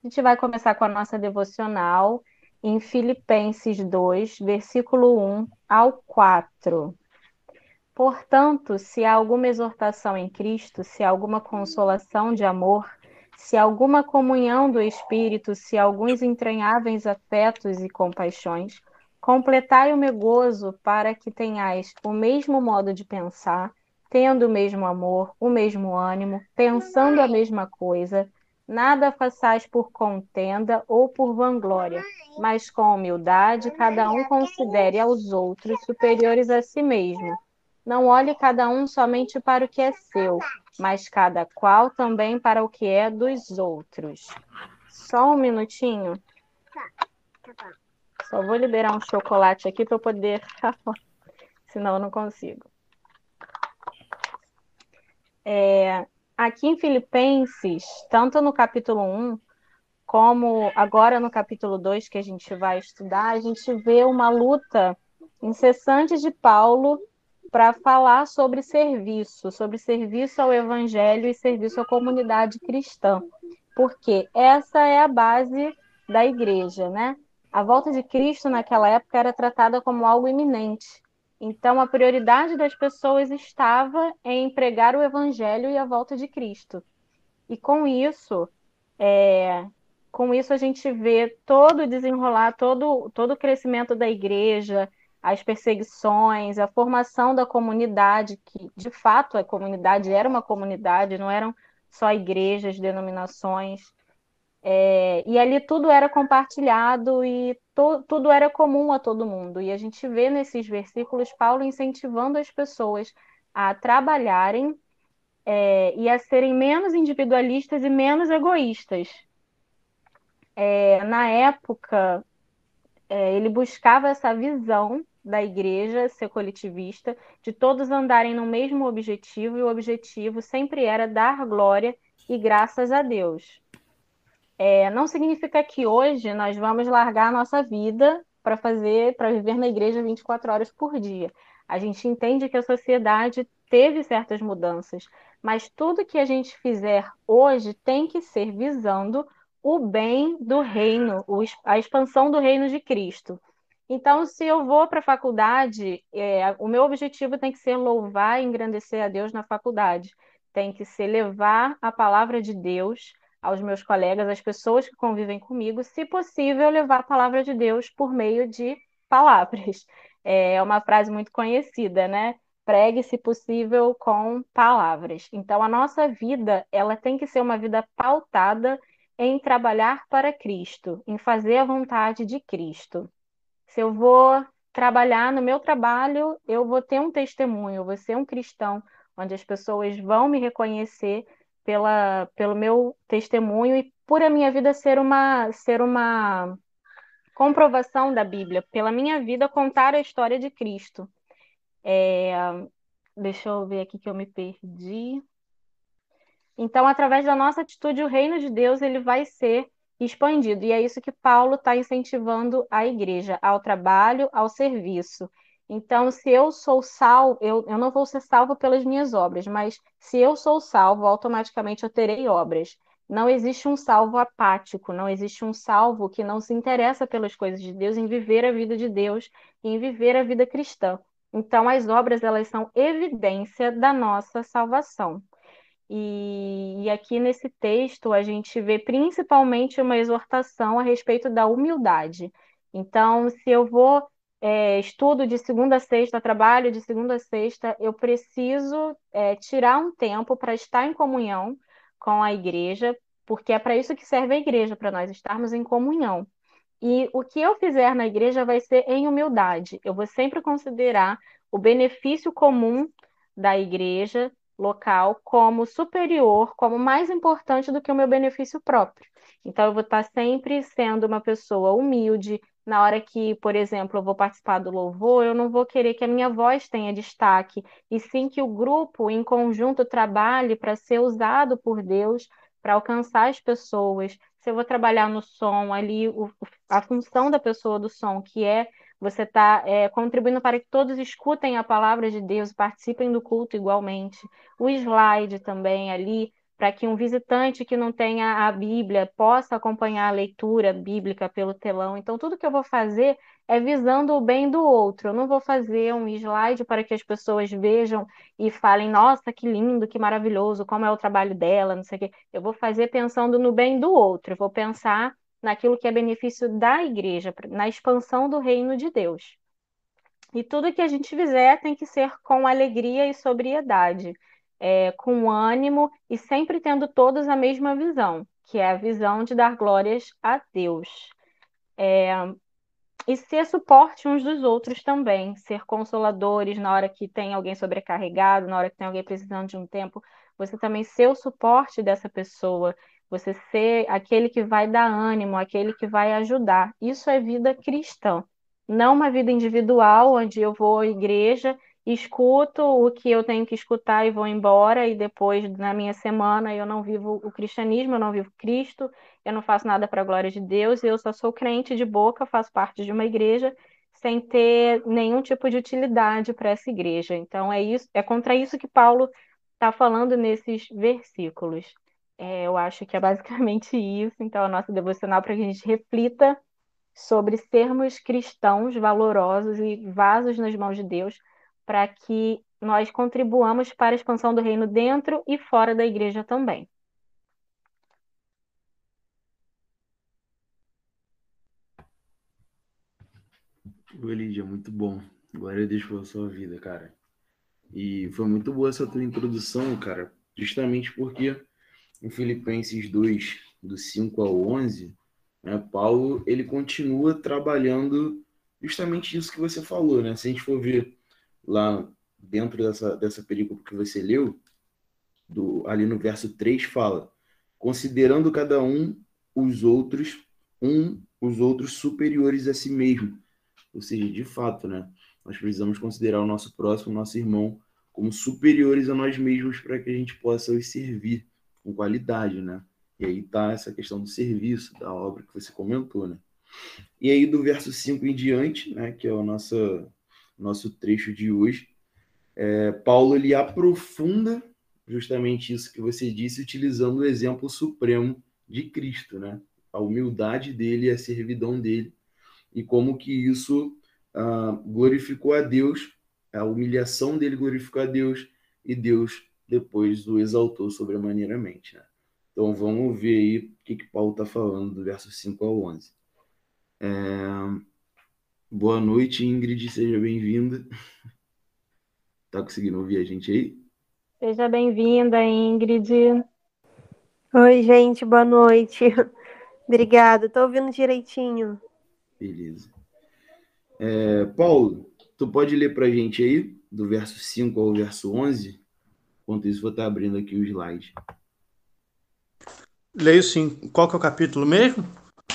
A gente vai começar com a nossa devocional em Filipenses 2, versículo 1 ao 4. Portanto, se há alguma exortação em Cristo, se há alguma consolação de amor, se há alguma comunhão do Espírito, se há alguns entranháveis afetos e compaixões, completai o meu gozo para que tenhais o mesmo modo de pensar, tendo o mesmo amor, o mesmo ânimo, pensando a mesma coisa, nada façais por contenda ou por vanglória, mas com humildade cada um considere aos outros superiores a si mesmo não olhe cada um somente para o que é seu, mas cada qual também para o que é dos outros. Só um minutinho. Só vou liberar um chocolate aqui para eu poder. Senão eu não consigo. É, aqui em Filipenses, tanto no capítulo 1, como agora no capítulo 2 que a gente vai estudar, a gente vê uma luta incessante de Paulo para falar sobre serviço, sobre serviço ao evangelho e serviço à comunidade cristã, porque essa é a base da igreja, né? A volta de Cristo naquela época era tratada como algo iminente. Então a prioridade das pessoas estava em pregar o evangelho e a volta de Cristo. E com isso, é, com isso a gente vê todo o desenrolar, todo, todo o crescimento da igreja, as perseguições, a formação da comunidade, que de fato a comunidade era uma comunidade, não eram só igrejas, denominações. É, e ali tudo era compartilhado e to, tudo era comum a todo mundo. E a gente vê nesses versículos Paulo incentivando as pessoas a trabalharem é, e a serem menos individualistas e menos egoístas. É, na época, é, ele buscava essa visão da igreja ser coletivista, de todos andarem no mesmo objetivo, e o objetivo sempre era dar glória e graças a Deus. É, não significa que hoje nós vamos largar a nossa vida para fazer, para viver na igreja 24 horas por dia. A gente entende que a sociedade teve certas mudanças, mas tudo que a gente fizer hoje tem que ser visando o bem do reino, a expansão do reino de Cristo. Então, se eu vou para a faculdade, é, o meu objetivo tem que ser louvar e engrandecer a Deus na faculdade. Tem que ser levar a palavra de Deus aos meus colegas, às pessoas que convivem comigo, se possível, levar a palavra de Deus por meio de palavras. É uma frase muito conhecida, né? Pregue, se possível, com palavras. Então, a nossa vida, ela tem que ser uma vida pautada em trabalhar para Cristo, em fazer a vontade de Cristo. Se eu vou trabalhar no meu trabalho, eu vou ter um testemunho, eu vou ser um cristão, onde as pessoas vão me reconhecer pela, pelo meu testemunho e por a minha vida ser uma, ser uma comprovação da Bíblia, pela minha vida contar a história de Cristo. É, deixa eu ver aqui que eu me perdi. Então, através da nossa atitude, o reino de Deus ele vai ser expandido. E é isso que Paulo está incentivando a igreja, ao trabalho, ao serviço. Então, se eu sou salvo, eu, eu não vou ser salvo pelas minhas obras, mas se eu sou salvo, automaticamente eu terei obras. Não existe um salvo apático, não existe um salvo que não se interessa pelas coisas de Deus, em viver a vida de Deus, em viver a vida cristã. Então, as obras, elas são evidência da nossa salvação. E, e, aqui nesse texto a gente vê principalmente uma exortação a respeito da humildade. Então, se eu vou é, estudo de segunda a sexta, trabalho de segunda a sexta, eu preciso é, tirar um tempo para estar em comunhão com a igreja, porque é para isso que serve a igreja, para nós estarmos em comunhão. E o que eu fizer na igreja vai ser em humildade. Eu vou sempre considerar o benefício comum da igreja local como superior, como mais importante do que o meu benefício próprio. Então, eu vou estar sempre sendo uma pessoa humilde. Na hora que, por exemplo, eu vou participar do louvor, eu não vou querer que a minha voz tenha destaque, e sim que o grupo, em conjunto, trabalhe para ser usado por Deus para alcançar as pessoas. Se eu vou trabalhar no som, ali, o, a função da pessoa do som, que é você está é, contribuindo para que todos escutem a palavra de Deus, participem do culto igualmente. O slide também ali, para que um visitante que não tenha a Bíblia possa acompanhar a leitura bíblica pelo telão. Então, tudo que eu vou fazer é visando o bem do outro. Eu não vou fazer um slide para que as pessoas vejam e falem, nossa, que lindo, que maravilhoso, como é o trabalho dela, não sei o quê. Eu vou fazer pensando no bem do outro, eu vou pensar naquilo que é benefício da igreja, na expansão do reino de Deus. E tudo que a gente fizer tem que ser com alegria e sobriedade é, com ânimo e sempre tendo todos a mesma visão, que é a visão de dar glórias a Deus. É, e ser suporte uns dos outros também, ser consoladores na hora que tem alguém sobrecarregado, na hora que tem alguém precisando de um tempo, você também ser o suporte dessa pessoa, você ser aquele que vai dar ânimo, aquele que vai ajudar. Isso é vida cristã, não uma vida individual onde eu vou à igreja escuto o que eu tenho que escutar e vou embora, e depois, na minha semana, eu não vivo o cristianismo, eu não vivo Cristo, eu não faço nada para a glória de Deus, eu só sou crente de boca, faço parte de uma igreja, sem ter nenhum tipo de utilidade para essa igreja. Então, é isso, é contra isso que Paulo está falando nesses versículos. É, eu acho que é basicamente isso. Então, a nossa devocional para que a gente reflita sobre sermos cristãos valorosos e vasos nas mãos de Deus para que nós contribuamos para a expansão do reino dentro e fora da igreja também. Lídia, muito bom. Glória a Deus pela sua vida, cara. E foi muito boa essa tua introdução, cara, justamente porque em Filipenses 2, do 5 ao 11, né, Paulo, ele continua trabalhando justamente isso que você falou, né? Se a gente for ver lá dentro dessa, dessa perícope que você leu, do, ali no verso 3 fala, considerando cada um os outros, um os outros superiores a si mesmo. Ou seja, de fato, né? Nós precisamos considerar o nosso próximo, o nosso irmão, como superiores a nós mesmos para que a gente possa os servir com qualidade, né? E aí tá essa questão do serviço, da obra que você comentou, né? E aí do verso 5 em diante, né, que é o nosso nosso trecho de hoje, é, Paulo ele aprofunda justamente isso que você disse, utilizando o exemplo supremo de Cristo, né? A humildade dele, a servidão dele, e como que isso ah, glorificou a Deus, a humilhação dele glorificou a Deus, e Deus depois o exaltou sobremaneiramente, né? Então vamos ver aí o que, que Paulo está falando do verso 5 ao 11. É, Boa noite, Ingrid, seja bem-vinda. Tá conseguindo ouvir a gente aí? Seja bem-vinda, Ingrid. Oi, gente, boa noite. Obrigada, tô ouvindo direitinho. Beleza. É, Paulo, tu pode ler pra gente aí, do verso 5 ao verso 11? Enquanto isso, vou estar abrindo aqui o slide. Leio sim. Qual que é o capítulo mesmo?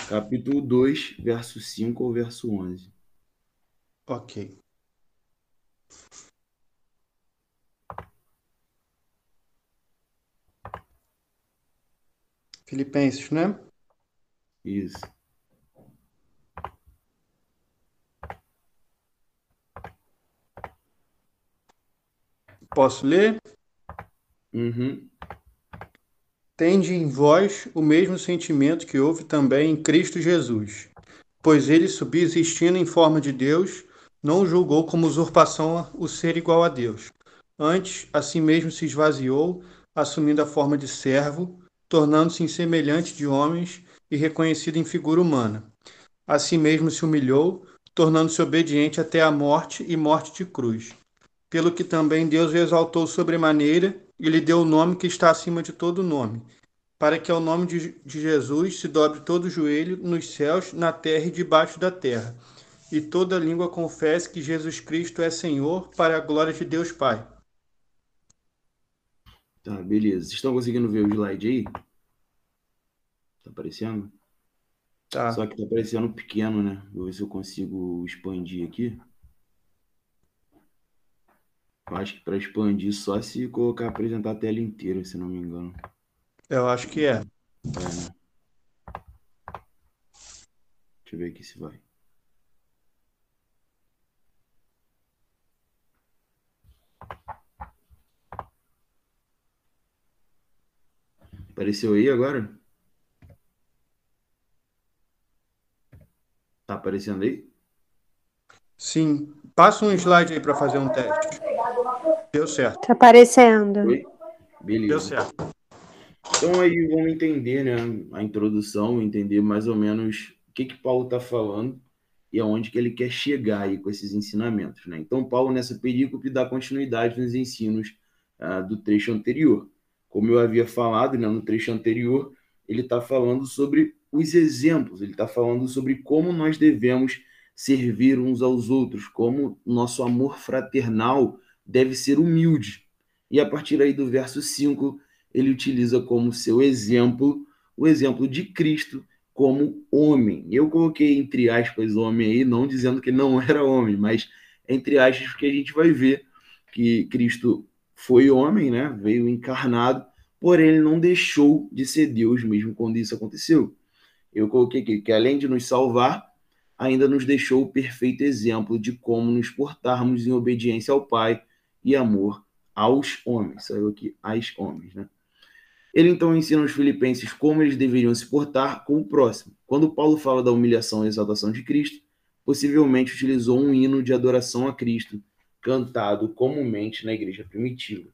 Capítulo 2, verso 5 ao verso 11. Ok. Filipenses, né? Isso. Posso ler? Uhum. Tende em vós o mesmo sentimento que houve também em Cristo Jesus, pois ele, subsistindo em forma de Deus, não julgou como usurpação o ser igual a Deus. Antes, a si mesmo se esvaziou, assumindo a forma de servo, tornando-se em semelhante de homens e reconhecido em figura humana. A si mesmo se humilhou, tornando-se obediente até a morte e morte de cruz. Pelo que também Deus o exaltou sobremaneira e lhe deu o nome que está acima de todo nome, para que ao nome de, Jesus se dobre todo o joelho nos céus, na terra e debaixo da terra e toda língua confesse que Jesus Cristo é Senhor, para a glória de Deus Pai. Tá, beleza. Vocês estão conseguindo ver o slide aí? Tá aparecendo? Tá. Só que tá aparecendo pequeno, né? Vou ver se eu consigo expandir aqui. Eu acho que para expandir só se colocar apresentar a tela inteira, se não me engano. Eu acho que é. É, né? Deixa eu ver aqui se vai. Apareceu aí agora? Tá aparecendo aí? Sim. Passa um slide aí para fazer um teste. Deu certo. Tá aparecendo. Oi? Beleza. Deu certo. Então aí vamos entender, né, a introdução, entender mais ou menos o que que Paulo está falando e aonde que ele quer chegar aí com esses ensinamentos, né? Então Paulo nessa perícope dá continuidade nos ensinos uh, do trecho anterior. Como eu havia falado, né, no trecho anterior, ele está falando sobre os exemplos, ele está falando sobre como nós devemos servir uns aos outros, como nosso amor fraternal deve ser humilde. E a partir aí do verso 5, ele utiliza como seu exemplo o exemplo de Cristo como homem. Eu coloquei entre aspas homem aí, não dizendo que não era homem, mas entre aspas porque a gente vai ver que Cristo foi homem, né? Veio encarnado, porém ele não deixou de ser Deus mesmo quando isso aconteceu. Eu coloquei aqui que além de nos salvar, ainda nos deixou o perfeito exemplo de como nos portarmos em obediência ao Pai e amor aos homens. Saiu aqui, aos homens, né? Ele então ensina aos filipenses como eles deveriam se portar com o próximo. Quando Paulo fala da humilhação e exaltação de Cristo, possivelmente utilizou um hino de adoração a Cristo, cantado comumente na igreja primitiva.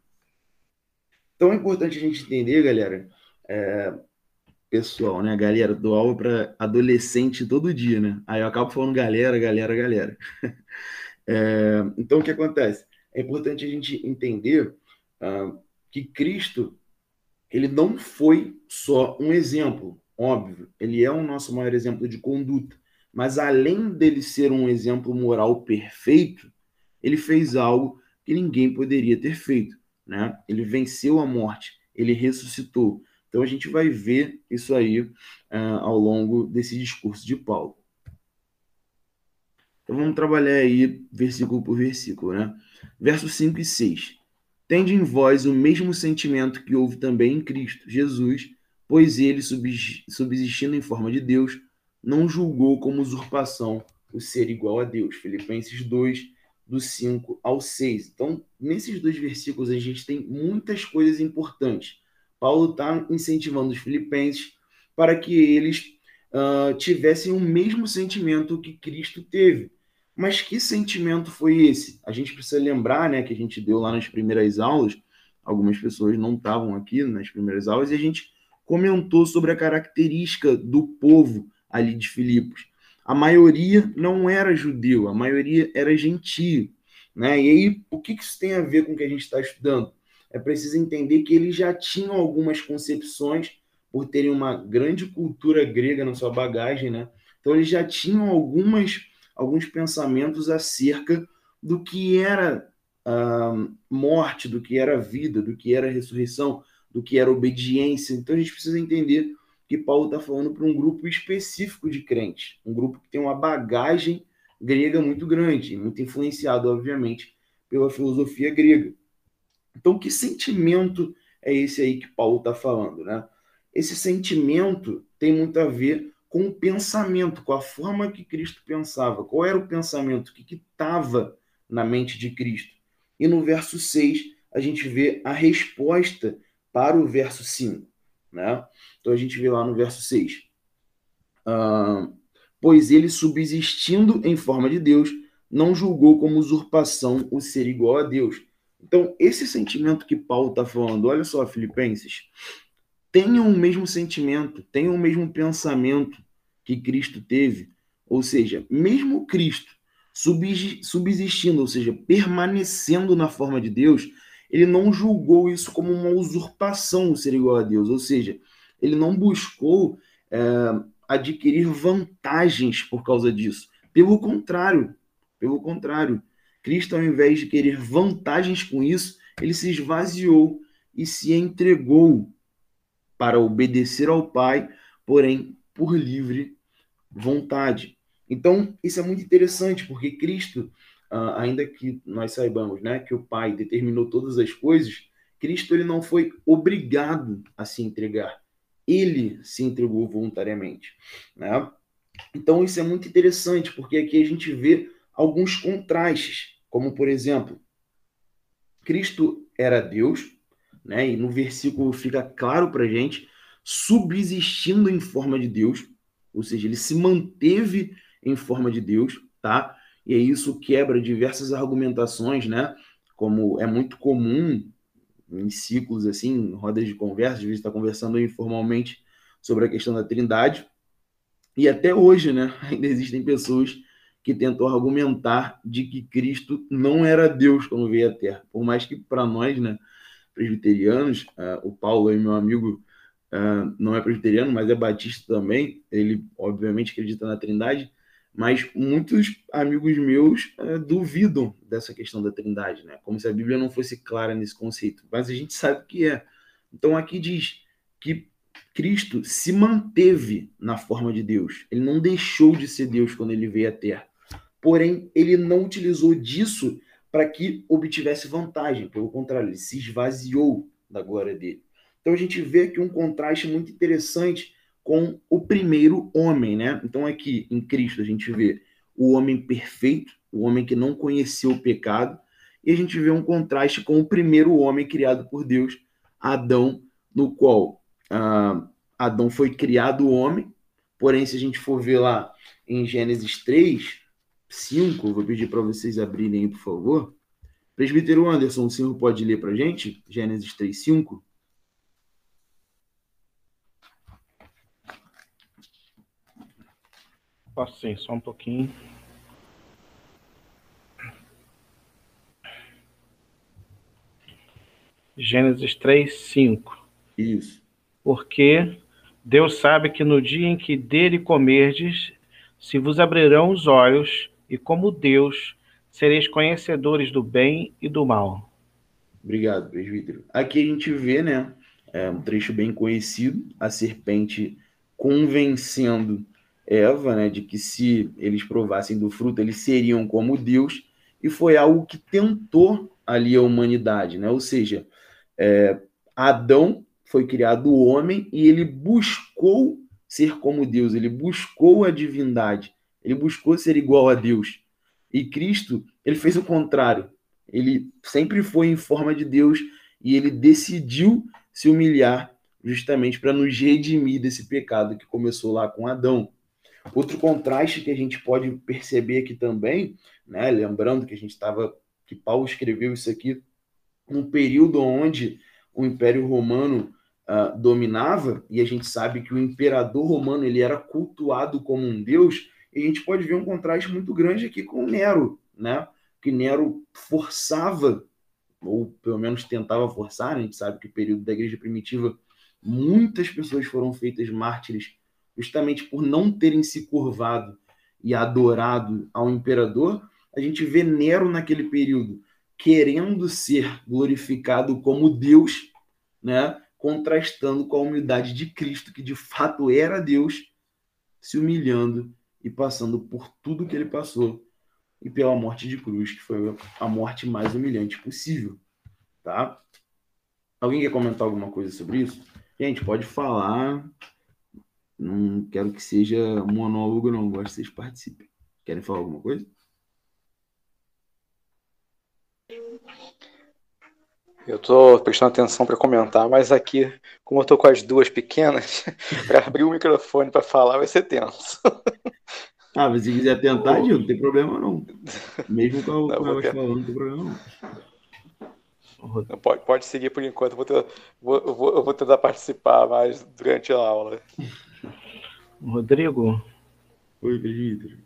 Então é importante a gente entender, galera, é, pessoal, né? Galera, dou aula para adolescente todo dia, né? Aí eu acabo falando galera, galera, galera. é, então o que acontece? É importante a gente entender uh, que Cristo ele não foi só um exemplo, óbvio, ele é o nosso maior exemplo de conduta, mas além dele ser um exemplo moral perfeito, ele fez algo que ninguém poderia ter feito, né? Ele venceu a morte, ele ressuscitou. Então a gente vai ver isso aí uh, ao longo desse discurso de Paulo. Então vamos trabalhar aí versículo por versículo, né? Versos 5 e 6. Tende em vós o mesmo sentimento que houve também em Cristo Jesus, pois ele, subsistindo em forma de Deus, não julgou como usurpação o ser igual a Deus. Filipenses 2, do 5 ao 6. Então, nesses dois versículos, a gente tem muitas coisas importantes. Paulo está incentivando os filipenses para que eles uh, tivessem o mesmo sentimento que Cristo teve. Mas que sentimento foi esse? A gente precisa lembrar, né, que a gente deu lá nas primeiras aulas, algumas pessoas não estavam aqui nas primeiras aulas, e a gente comentou sobre a característica do povo ali de Filipos. A maioria não era judeu, a maioria era gentio. Né? E aí, o que isso tem a ver com o que a gente está estudando? É preciso entender que eles já tinham algumas concepções, por terem uma grande cultura grega na sua bagagem, né? Então, eles já tinham algumas alguns pensamentos acerca do que era uh, morte, do que era vida, do que era ressurreição, do que era obediência. Então a gente precisa entender que Paulo está falando para um grupo específico de crentes, um grupo que tem uma bagagem grega muito grande, muito influenciado, obviamente, pela filosofia grega. Então, que sentimento é esse aí que Paulo está falando, né? Esse sentimento tem muito a ver com o pensamento, com a forma que Cristo pensava. Qual era o pensamento que estava na mente de Cristo? E no verso 6, a gente vê a resposta para o verso 5. Né? Então a gente vê lá no verso 6. Ah, pois ele, subsistindo em forma de Deus, não julgou como usurpação o ser igual a Deus. Então, esse sentimento que Paulo está falando, olha só, Filipenses, tenham o mesmo sentimento, tenham o mesmo pensamento que Cristo teve. Ou seja, mesmo Cristo subsistindo, ou seja, permanecendo na forma de Deus, ele não julgou isso como uma usurpação ser igual a Deus. Ou seja, ele não buscou é, adquirir vantagens por causa disso. Pelo contrário, pelo contrário, Cristo, ao invés de querer vantagens com isso, ele se esvaziou e se entregou para obedecer ao Pai, porém por livre vontade. Então, isso é muito interessante, porque Cristo, ah, ainda que nós saibamos né, que o Pai determinou todas as coisas, Cristo ele não foi obrigado a se entregar. Ele se entregou voluntariamente. Né? Então, isso é muito interessante, porque aqui a gente vê alguns contrastes, como, por exemplo, Cristo era Deus, né? E no versículo fica claro para gente, subsistindo em forma de Deus, ou seja, ele se manteve em forma de Deus, tá? E isso quebra diversas argumentações, né? Como é muito comum em ciclos assim, em rodas de conversa, às vezes está conversando informalmente sobre a questão da Trindade. E até hoje, né, ainda existem pessoas que tentam argumentar de que Cristo não era Deus quando veio à Terra. Por mais que para nós, né, presbiterianos, uh, o Paulo, meu amigo, uh, não é presbiteriano, mas é batista também, ele obviamente acredita na Trindade, mas muitos amigos meus uh, duvidam dessa questão da Trindade, né? Como se a Bíblia não fosse clara nesse conceito. Mas a gente sabe que é. Então aqui diz que Cristo se manteve na forma de Deus. Ele não deixou de ser Deus quando ele veio à Terra. Porém, ele não utilizou disso para que obtivesse vantagem. Pelo contrário, ele se esvaziou da glória dele. Então a gente vê aqui um contraste muito interessante com o primeiro homem, né? Então aqui em Cristo a gente vê o homem perfeito, o homem que não conheceu o pecado, e a gente vê um contraste com o primeiro homem criado por Deus, Adão, no qual ah, Adão foi criado homem, porém se a gente for ver lá em Gênesis 3, 5, vou pedir para vocês abrirem aí, por favor. Presbítero Anderson, o senhor pode ler para gente? Gênesis 3, 5. Posso sim, só um pouquinho. Gênesis 3, 5. Isso. Porque Deus sabe que no dia em que dele comerdes, se vos abrirão os olhos, e como Deus, sereis conhecedores do bem e do mal. Obrigado, presbítero. Aqui a gente vê, né, é um trecho bem conhecido, a serpente convencendo Eva, né, de que se eles provassem do fruto, eles seriam como Deus, e foi algo que tentou ali a humanidade, né? Ou seja, é, Adão foi criado homem e ele buscou ser como Deus, ele buscou a divindade, ele buscou ser igual a Deus. E Cristo, ele fez o contrário. Ele sempre foi em forma de Deus e ele decidiu se humilhar justamente para nos redimir desse pecado que começou lá com Adão. Outro contraste que a gente pode perceber aqui também, né, lembrando que a gente estava que Paulo escreveu isso aqui num período onde o Império Romano uh, dominava e a gente sabe que o imperador romano ele era cultuado como um deus. E a gente pode ver um contraste muito grande aqui com Nero, né? Que Nero forçava ou pelo menos tentava forçar. A gente sabe que no período da Igreja primitiva muitas pessoas foram feitas mártires justamente por não terem se curvado e adorado ao imperador, a gente vê Nero naquele período querendo ser glorificado como Deus, né? contrastando com a humildade de Cristo, que de fato era Deus, se humilhando e passando por tudo que ele passou e pela morte de cruz, que foi a morte mais humilhante possível, tá? Alguém quer comentar alguma coisa sobre isso? Gente, pode falar. Não quero que seja monólogo, não. Gosto que vocês participem. Querem falar alguma coisa? Eu estou prestando atenção para comentar, mas aqui, como eu estou com as duas pequenas, para abrir o microfone para falar vai ser tenso. Ah, mas se quiser tentar, Gil, não tem problema não. Mesmo com a não, falando, não tem problema não. Pode, pode seguir por enquanto, eu vou, ter, vou, vou, vou tentar participar mais durante a aula. Rodrigo. Oi, Pedro.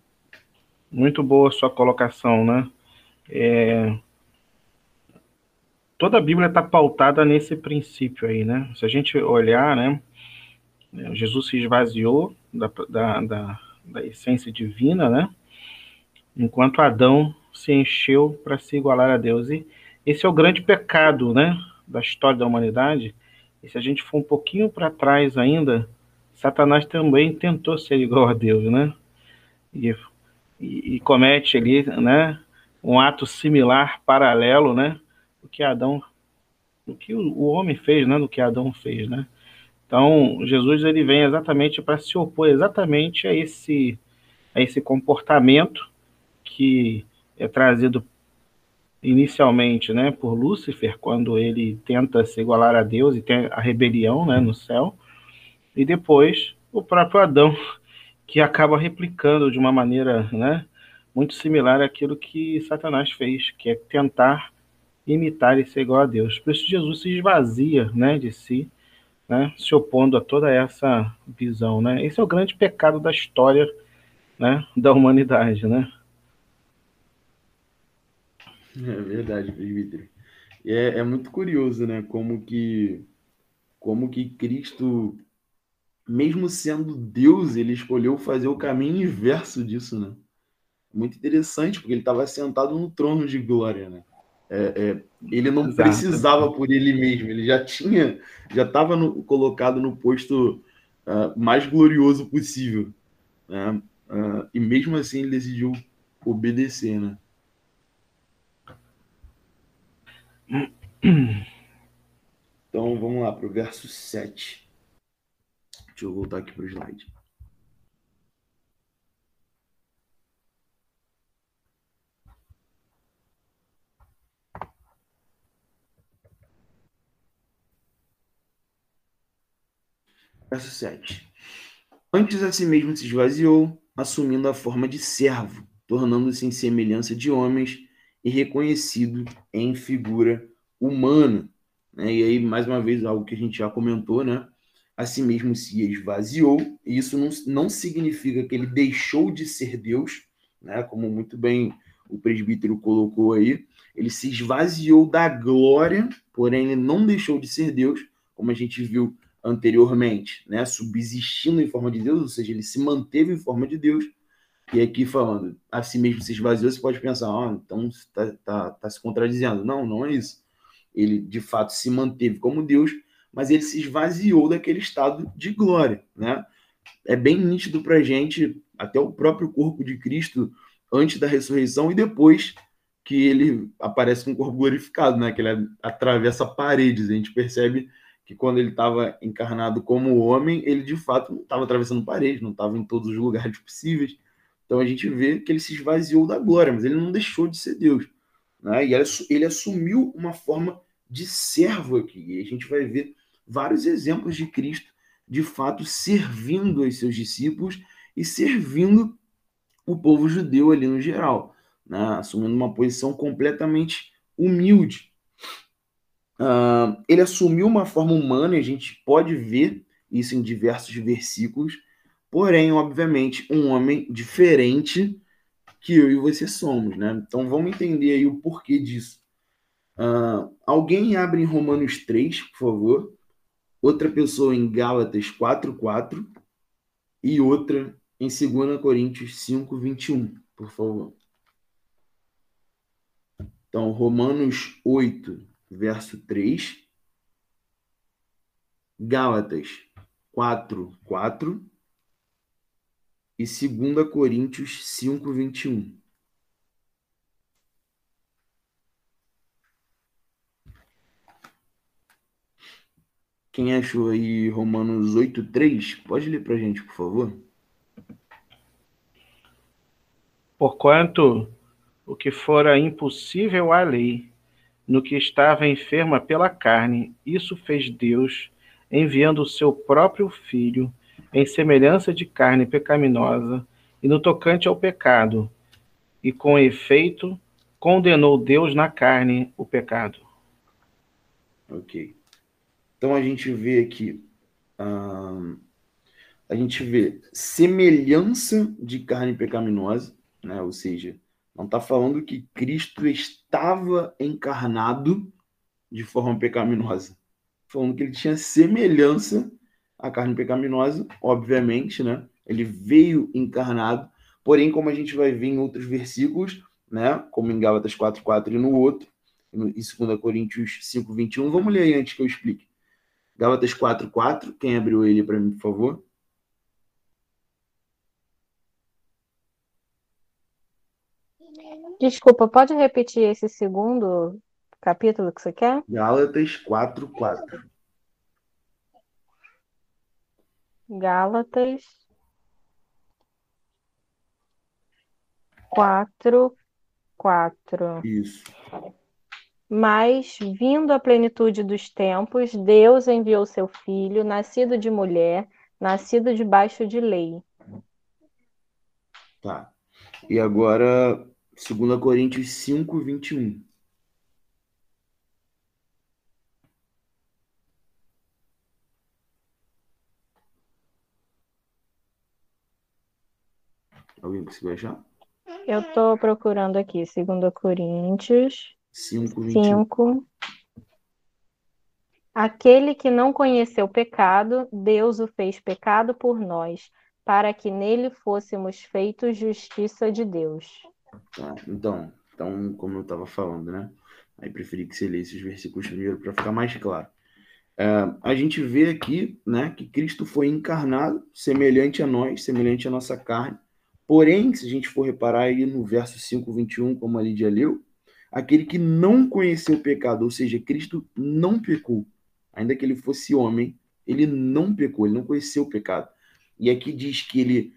Muito boa sua colocação, né? É... Toda a Bíblia está pautada nesse princípio aí, né? Se a gente olhar, né? Jesus se esvaziou da, da, da, da essência divina, né? Enquanto Adão se encheu para se igualar a Deus. E esse é o grande pecado, né? Da história da humanidade. E se a gente for um pouquinho para trás ainda, Satanás também tentou ser igual a Deus, né? E, e, e, comete ali, né, um ato similar, paralelo, né, do que Adão, do que o, o homem fez, né, do que Adão fez, né? Então, Jesus ele vem exatamente para se opor exatamente a esse a esse comportamento que é trazido inicialmente, né, por Lúcifer, quando ele tenta se igualar a Deus e tem a rebelião, né, no céu, e depois o próprio Adão, que acaba replicando de uma maneira, né, muito similar àquilo que Satanás fez, que é tentar imitar e ser igual a Deus. Por isso Jesus se esvazia, né, de si, né, se opondo a toda essa visão, né? Esse é o grande pecado da história, né, da humanidade, né? É verdade. E é, é muito curioso, né? Como que, como que Cristo, mesmo sendo Deus, ele escolheu fazer o caminho inverso disso, né? Muito interessante, porque ele estava sentado no trono de glória, né? É, é, ele não Exato. precisava por ele mesmo, ele já tinha, já estava colocado no posto uh, mais glorioso possível, né? Uh, e mesmo assim ele decidiu obedecer, né? Então vamos lá para o verso 7. Deixa eu voltar aqui para o slide. Verso 7. Antes a si mesmo se esvaziou, assumindo a forma de servo, tornando-se em semelhança de homens e reconhecido em figura humana. Né? E aí, mais uma vez, algo que a gente já comentou, né? A si mesmo se esvaziou, e isso não, não significa que ele deixou de ser Deus, né? Como muito bem o presbítero colocou aí, ele se esvaziou da glória, porém ele não deixou de ser Deus, como a gente viu anteriormente, né? Subsistindo em forma de Deus, ou seja, ele se manteve em forma de Deus, e aqui falando, a si mesmo se esvaziou, você pode pensar, ah, então está tá, tá se contradizendo. Não, não é isso. Ele, de fato, se manteve como Deus, mas ele se esvaziou daquele estado de glória, né? É bem nítido para a gente, até o próprio corpo de Cristo, antes da ressurreição e depois que ele aparece com o corpo glorificado, né? Que ele atravessa paredes. A gente percebe que quando ele estava encarnado como homem, ele de fato não estava atravessando paredes, não estava em todos os lugares possíveis. Então a gente vê que ele se esvaziou da glória, mas ele não deixou de ser Deus. Né? E ele assumiu uma forma de servo aqui. E a gente vai ver vários exemplos de Cristo, de fato, servindo os seus discípulos e servindo o povo judeu ali no geral, né? assumindo uma posição completamente humilde. Uh, ele assumiu uma forma humana, e a gente pode ver isso em diversos versículos, Porém, obviamente, um homem diferente que eu e você somos, né? Então vamos entender aí o porquê disso. Uh, alguém abre em Romanos 3, por favor. Outra pessoa em Gálatas 4:4 e outra em 2 Coríntios 5:21, por favor. Então, Romanos 8, verso 3. Gálatas 4, 4 e 2 Coríntios 5, Quem achou aí Romanos 8, 3, pode ler para a gente, por favor? Porquanto o que fora impossível à lei, no que estava enferma pela carne, isso fez Deus, enviando o seu próprio Filho em semelhança de carne pecaminosa, e no tocante ao pecado, e com efeito condenou Deus na carne o pecado. Ok. Então a gente vê aqui, uh, a gente vê semelhança de carne pecaminosa, né? ou seja, não está falando que Cristo estava encarnado de forma pecaminosa, falando que ele tinha semelhança a carne pecaminosa, obviamente, né? Ele veio encarnado, porém, como a gente vai ver em outros versículos, né? Como em Gálatas 4:4 e no outro, em 2 Coríntios 5:21, vamos ler aí antes que eu explique. Gálatas 4:4, quem abriu ele para mim, por favor? Desculpa, pode repetir esse segundo capítulo que você quer? Gálatas 4:4. Gálatas quatro, 4. Isso. Mas, vindo a plenitude dos tempos, Deus enviou seu filho, nascido de mulher, nascido debaixo de lei. Tá. E agora, 2 Coríntios 5, 21. Alguém conseguiu achar? Eu estou procurando aqui, 2 Coríntios 5, 21. 5. Aquele que não conheceu pecado, Deus o fez pecado por nós, para que nele fôssemos feitos justiça de Deus. Tá, então, então, como eu estava falando, né? Aí preferi que você lesse os versículos primeiro para ficar mais claro. É, a gente vê aqui, né, que Cristo foi encarnado, semelhante a nós, semelhante à nossa carne. Porém, se a gente for reparar aí no verso 5, 21, como a Lídia leu, aquele que não conheceu o pecado, ou seja, Cristo não pecou, ainda que ele fosse homem, ele não pecou, ele não conheceu o pecado. E aqui diz que ele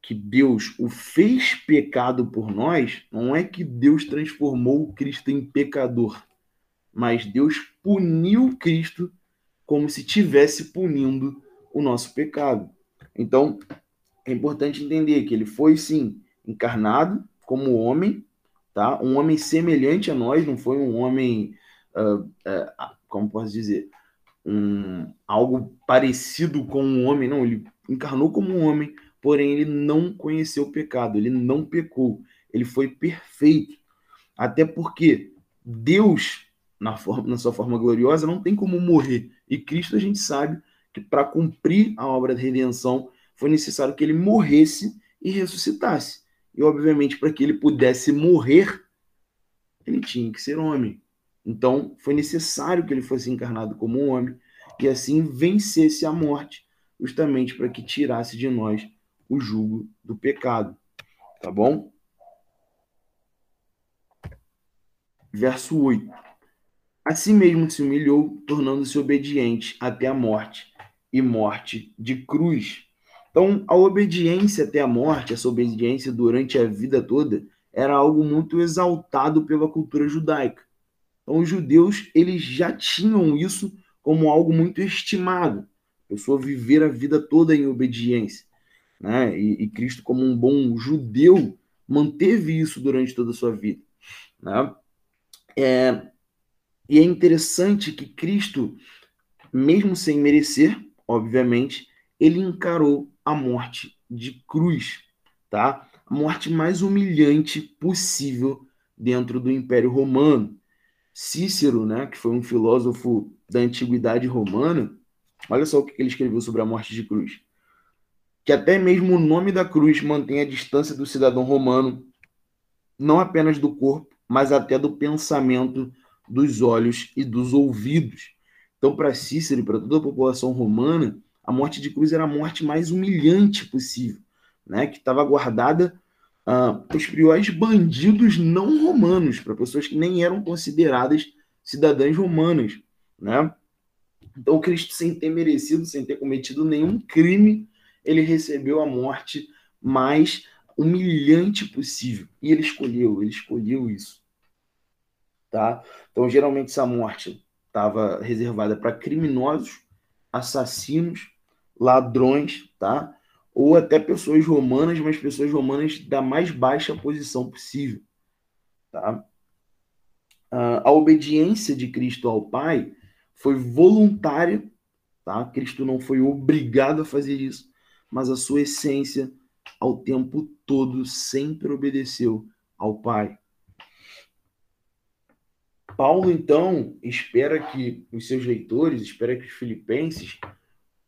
que Deus o fez pecado por nós, não é que Deus transformou Cristo em pecador, mas Deus puniu Cristo como se tivesse punindo o nosso pecado. Então, é importante entender que ele foi sim encarnado como homem, tá? Um homem semelhante a nós, não foi um homem, uh, uh, como posso dizer, um, algo parecido com um homem, não, ele encarnou como um homem, porém ele não conheceu o pecado, ele não pecou, ele foi perfeito. Até porque Deus, na, forma, na sua forma gloriosa, não tem como morrer. E Cristo, a gente sabe que para cumprir a obra da redenção, foi necessário que ele morresse e ressuscitasse. E, obviamente, para que ele pudesse morrer, ele tinha que ser homem. Então, foi necessário que ele fosse encarnado como homem e assim vencesse a morte, justamente para que tirasse de nós o jugo do pecado. Tá bom? Verso 8. Assim mesmo se humilhou, tornando-se obediente até a morte e morte de cruz. Então, a obediência até a morte, essa obediência durante a vida toda, era algo muito exaltado pela cultura judaica. Então, os judeus eles já tinham isso como algo muito estimado. A pessoa viver a vida toda em obediência. Né? E, e Cristo, como um bom judeu, manteve isso durante toda a sua vida. Né? É, e é interessante que Cristo, mesmo sem merecer, obviamente, ele encarou a morte de cruz, tá? A morte mais humilhante possível dentro do Império Romano. Cícero, né, que foi um filósofo da antiguidade romana, olha só o que ele escreveu sobre a morte de cruz. Que até mesmo o nome da cruz mantém a distância do cidadão romano, não apenas do corpo, mas até do pensamento, dos olhos e dos ouvidos. Então, para Cícero e para toda a população romana, a morte de cruz era a morte mais humilhante possível, né? que estava guardada uh, para os piores bandidos não romanos, para pessoas que nem eram consideradas cidadãs romanas. Né? Então, Cristo, sem ter merecido, sem ter cometido nenhum crime, ele recebeu a morte mais humilhante possível. E ele escolheu, ele escolheu isso. Tá? Então, geralmente, essa morte estava reservada para criminosos, assassinos ladrões, tá? Ou até pessoas romanas, mas pessoas romanas da mais baixa posição possível, tá? A obediência de Cristo ao Pai foi voluntária, tá? Cristo não foi obrigado a fazer isso, mas a sua essência ao tempo todo sempre obedeceu ao Pai. Paulo, então, espera que os seus leitores, espera que os filipenses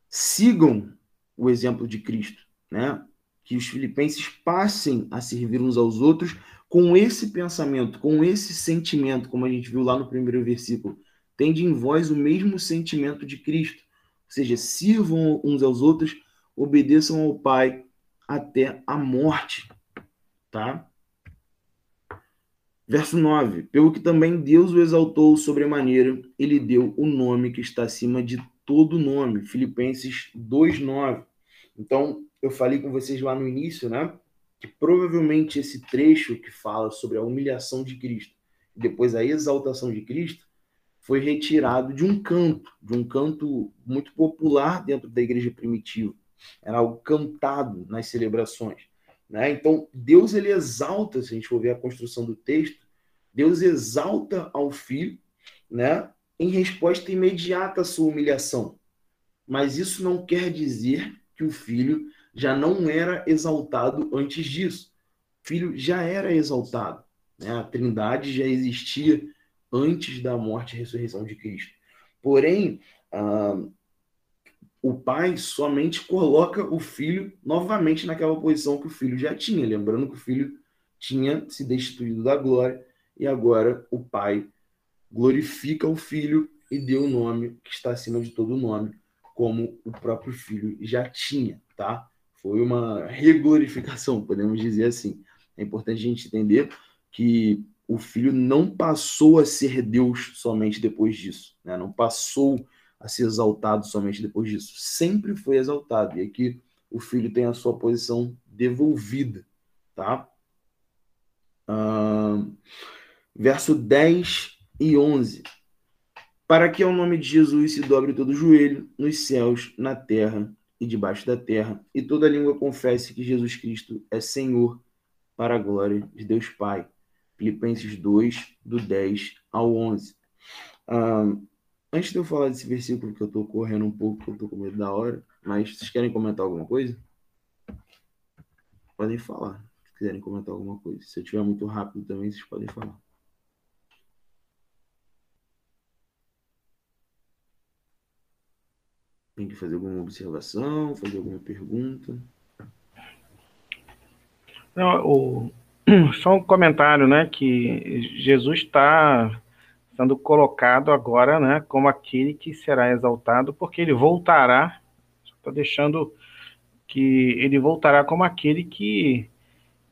sigam o exemplo de Cristo, né? Que os filipenses passem a servir uns aos outros com esse pensamento, com esse sentimento, como a gente viu lá no primeiro versículo. Tende em vós o mesmo sentimento de Cristo. Ou seja, sirvam uns aos outros, obedeçam ao Pai até a morte. Tá? Verso 9: Pelo que também Deus o exaltou sobremaneira, ele deu o nome que está acima de todo nome. Filipenses 2:9. Então, eu falei com vocês lá no início, né? que provavelmente esse trecho que fala sobre a humilhação de Cristo e depois a exaltação de Cristo foi retirado de um canto, de um canto muito popular dentro da igreja primitiva. Era algo cantado nas celebrações. Né? Então, Deus ele exalta, se a gente for ver a construção do texto, Deus exalta ao filho né, em resposta imediata à sua humilhação. Mas isso não quer dizer que o filho já não era exaltado antes disso. O filho já era exaltado. Né? A trindade já existia antes da morte e ressurreição de Cristo. Porém, ah, o pai somente coloca o filho novamente naquela posição que o filho já tinha, lembrando que o filho tinha se destituído da glória e agora o pai glorifica o filho e deu o nome que está acima de todo nome, como o próprio filho já tinha, tá? Foi uma reglorificação, podemos dizer assim. É importante a gente entender que o filho não passou a ser Deus somente depois disso, né? não passou a ser exaltado somente depois disso. Sempre foi exaltado. E aqui o filho tem a sua posição devolvida, tá? Uh, verso 10 e 11. Para que ao nome de Jesus se dobre todo o joelho, nos céus, na terra e debaixo da terra, e toda língua confesse que Jesus Cristo é Senhor, para a glória de Deus Pai. Filipenses 2, do 10 ao 11. Uh, Antes de eu falar desse versículo, que eu tô correndo um pouco, que eu tô com medo da hora, mas vocês querem comentar alguma coisa? Podem falar, se quiserem comentar alguma coisa. Se eu tiver muito rápido também, vocês podem falar. Tem que fazer alguma observação, fazer alguma pergunta? Não, o... Só um comentário, né? Que Jesus está sendo colocado agora né, como aquele que será exaltado, porque ele voltará, está deixando que ele voltará como aquele que,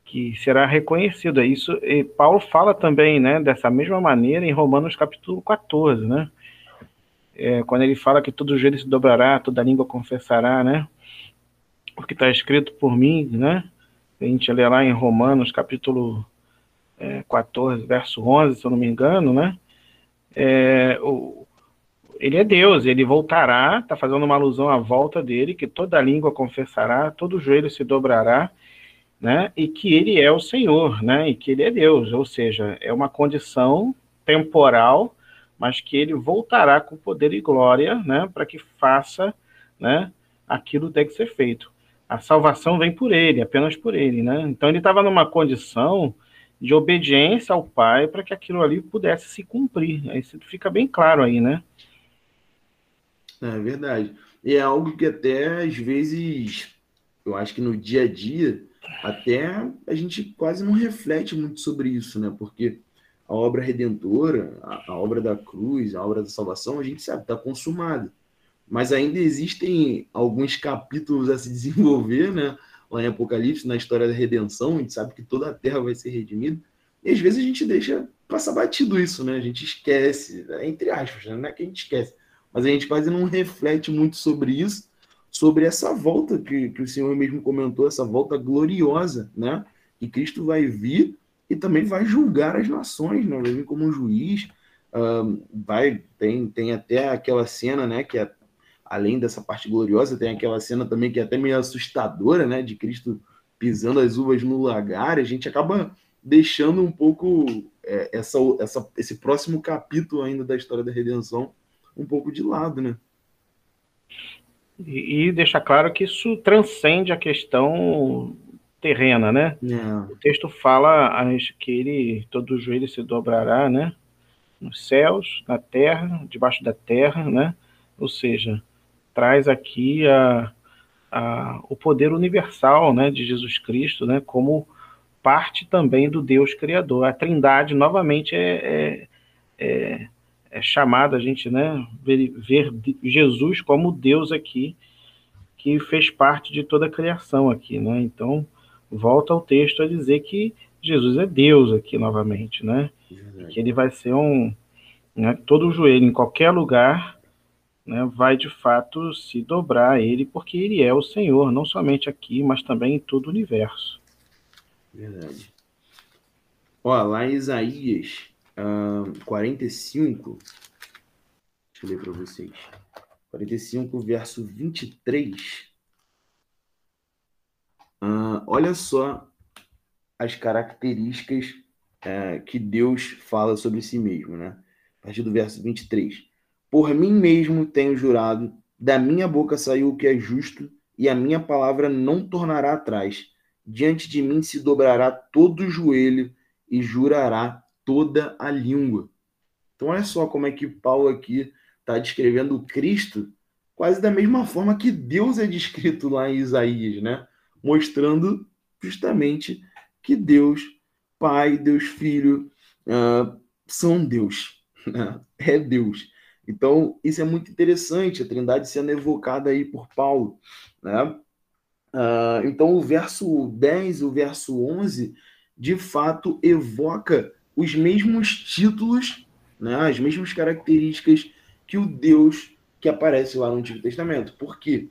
que será reconhecido. Isso e Paulo fala também né, dessa mesma maneira em Romanos capítulo 14, né? É, quando ele fala que todo joelho se dobrará, toda língua confessará, né? O que está escrito por mim, né? A gente lê lá em Romanos capítulo é, 14, verso 11, se eu não me engano, né? é, o, ele é Deus, ele voltará, está fazendo uma alusão à volta dele, que toda língua confessará, todo joelho se dobrará, né? E que ele é o Senhor, né? E que ele é Deus, ou seja, é uma condição temporal, mas que ele voltará com poder e glória, né? Para que faça, né? Aquilo que tem que ser feito. A salvação vem por ele, apenas por ele, né? Então ele estava numa condição de obediência ao pai para que aquilo ali pudesse se cumprir. Isso fica bem claro aí, né? É verdade. E é algo que até às vezes, eu acho que no dia a dia, até a gente quase não reflete muito sobre isso, né? Porque a obra redentora, a, a obra da cruz, a obra da salvação, a gente sabe, está consumada. Mas ainda existem alguns capítulos a se desenvolver, né? lá em Apocalipse, na história da redenção, a gente sabe que toda a terra vai ser redimida, e às vezes a gente deixa passar batido isso, né? A gente esquece, entre aspas, né? não é que a gente esquece, mas a gente quase não reflete muito sobre isso, sobre essa volta que, que o Senhor mesmo comentou, essa volta gloriosa, né? Que Cristo vai vir e também vai julgar as nações, né? Vai vir como um juiz, um, vai, tem, tem até aquela cena, né? Que é além dessa parte gloriosa, tem aquela cena também que é até meio assustadora, né? De Cristo pisando as uvas no lagar. A gente acaba deixando um pouco é, essa, essa, esse próximo capítulo ainda da história da redenção um pouco de lado, né? E, e deixa claro que isso transcende a questão terrena, né? É. O texto fala que ele, todo joelho se dobrará, né? Nos céus, na terra, debaixo da terra, né? Ou seja, traz aqui a, a, o poder universal né, de Jesus Cristo né, como parte também do Deus Criador. A Trindade, novamente, é, é, é, é chamada a gente né, ver, ver Jesus como Deus aqui, que fez parte de toda a criação aqui. Né? Então, volta ao texto a dizer que Jesus é Deus aqui novamente, né? Que ele vai ser um. Né, todo o joelho em qualquer lugar né, vai de fato se dobrar a ele, porque ele é o Senhor, não somente aqui, mas também em todo o universo. Verdade. Ó, lá em Isaías uh, 45, deixa eu ler para vocês. 45, verso 23. Uh, olha só as características uh, que Deus fala sobre si mesmo, né? A partir do verso 23. Por mim mesmo tenho jurado, da minha boca saiu o que é justo, e a minha palavra não tornará atrás. Diante de mim se dobrará todo o joelho e jurará toda a língua. Então, olha só como é que Paulo aqui está descrevendo Cristo quase da mesma forma que Deus é descrito lá em Isaías, né? Mostrando justamente que Deus, Pai, Deus Filho, uh, são Deus, né? é Deus. Então, isso é muito interessante, a Trindade sendo evocada aí por Paulo, né? Uh, então, o verso 10, o verso 11, de fato evoca os mesmos títulos, né? as mesmas características que o Deus que aparece lá no Antigo Testamento. Por quê?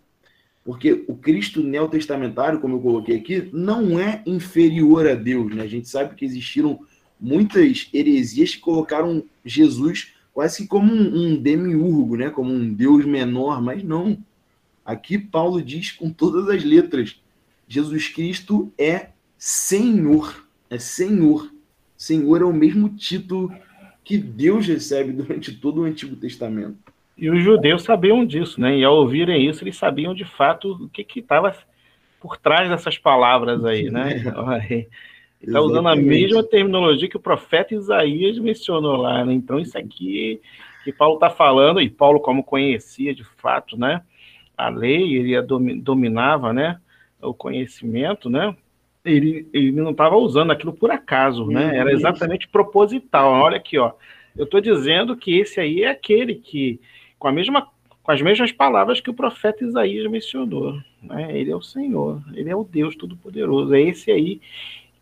Porque o Cristo neotestamentário, como eu coloquei aqui, não é inferior a Deus. Né? A gente sabe que existiram muitas heresias que colocaram Jesus quase como um, um demiurgo, né? como um Deus menor, mas não. Aqui Paulo diz com todas as letras: Jesus Cristo é Senhor, é Senhor. Senhor é o mesmo título que Deus recebe durante todo o Antigo Testamento. E os judeus sabiam disso, né? E ao ouvirem isso, eles sabiam de fato o que estava por trás dessas palavras aí, né? Está usando a mesma terminologia que o profeta Isaías mencionou lá, né? Então, isso aqui que Paulo está falando, e Paulo, como conhecia de fato, né? A lei, ele dominava, né? O conhecimento, né? Ele, ele não estava usando aquilo por acaso, né? Era exatamente proposital. Olha aqui, ó. Eu estou dizendo que esse aí é aquele que com, a mesma, com as mesmas palavras que o profeta Isaías mencionou. Né? Ele é o Senhor, ele é o Deus Todo-Poderoso. É esse aí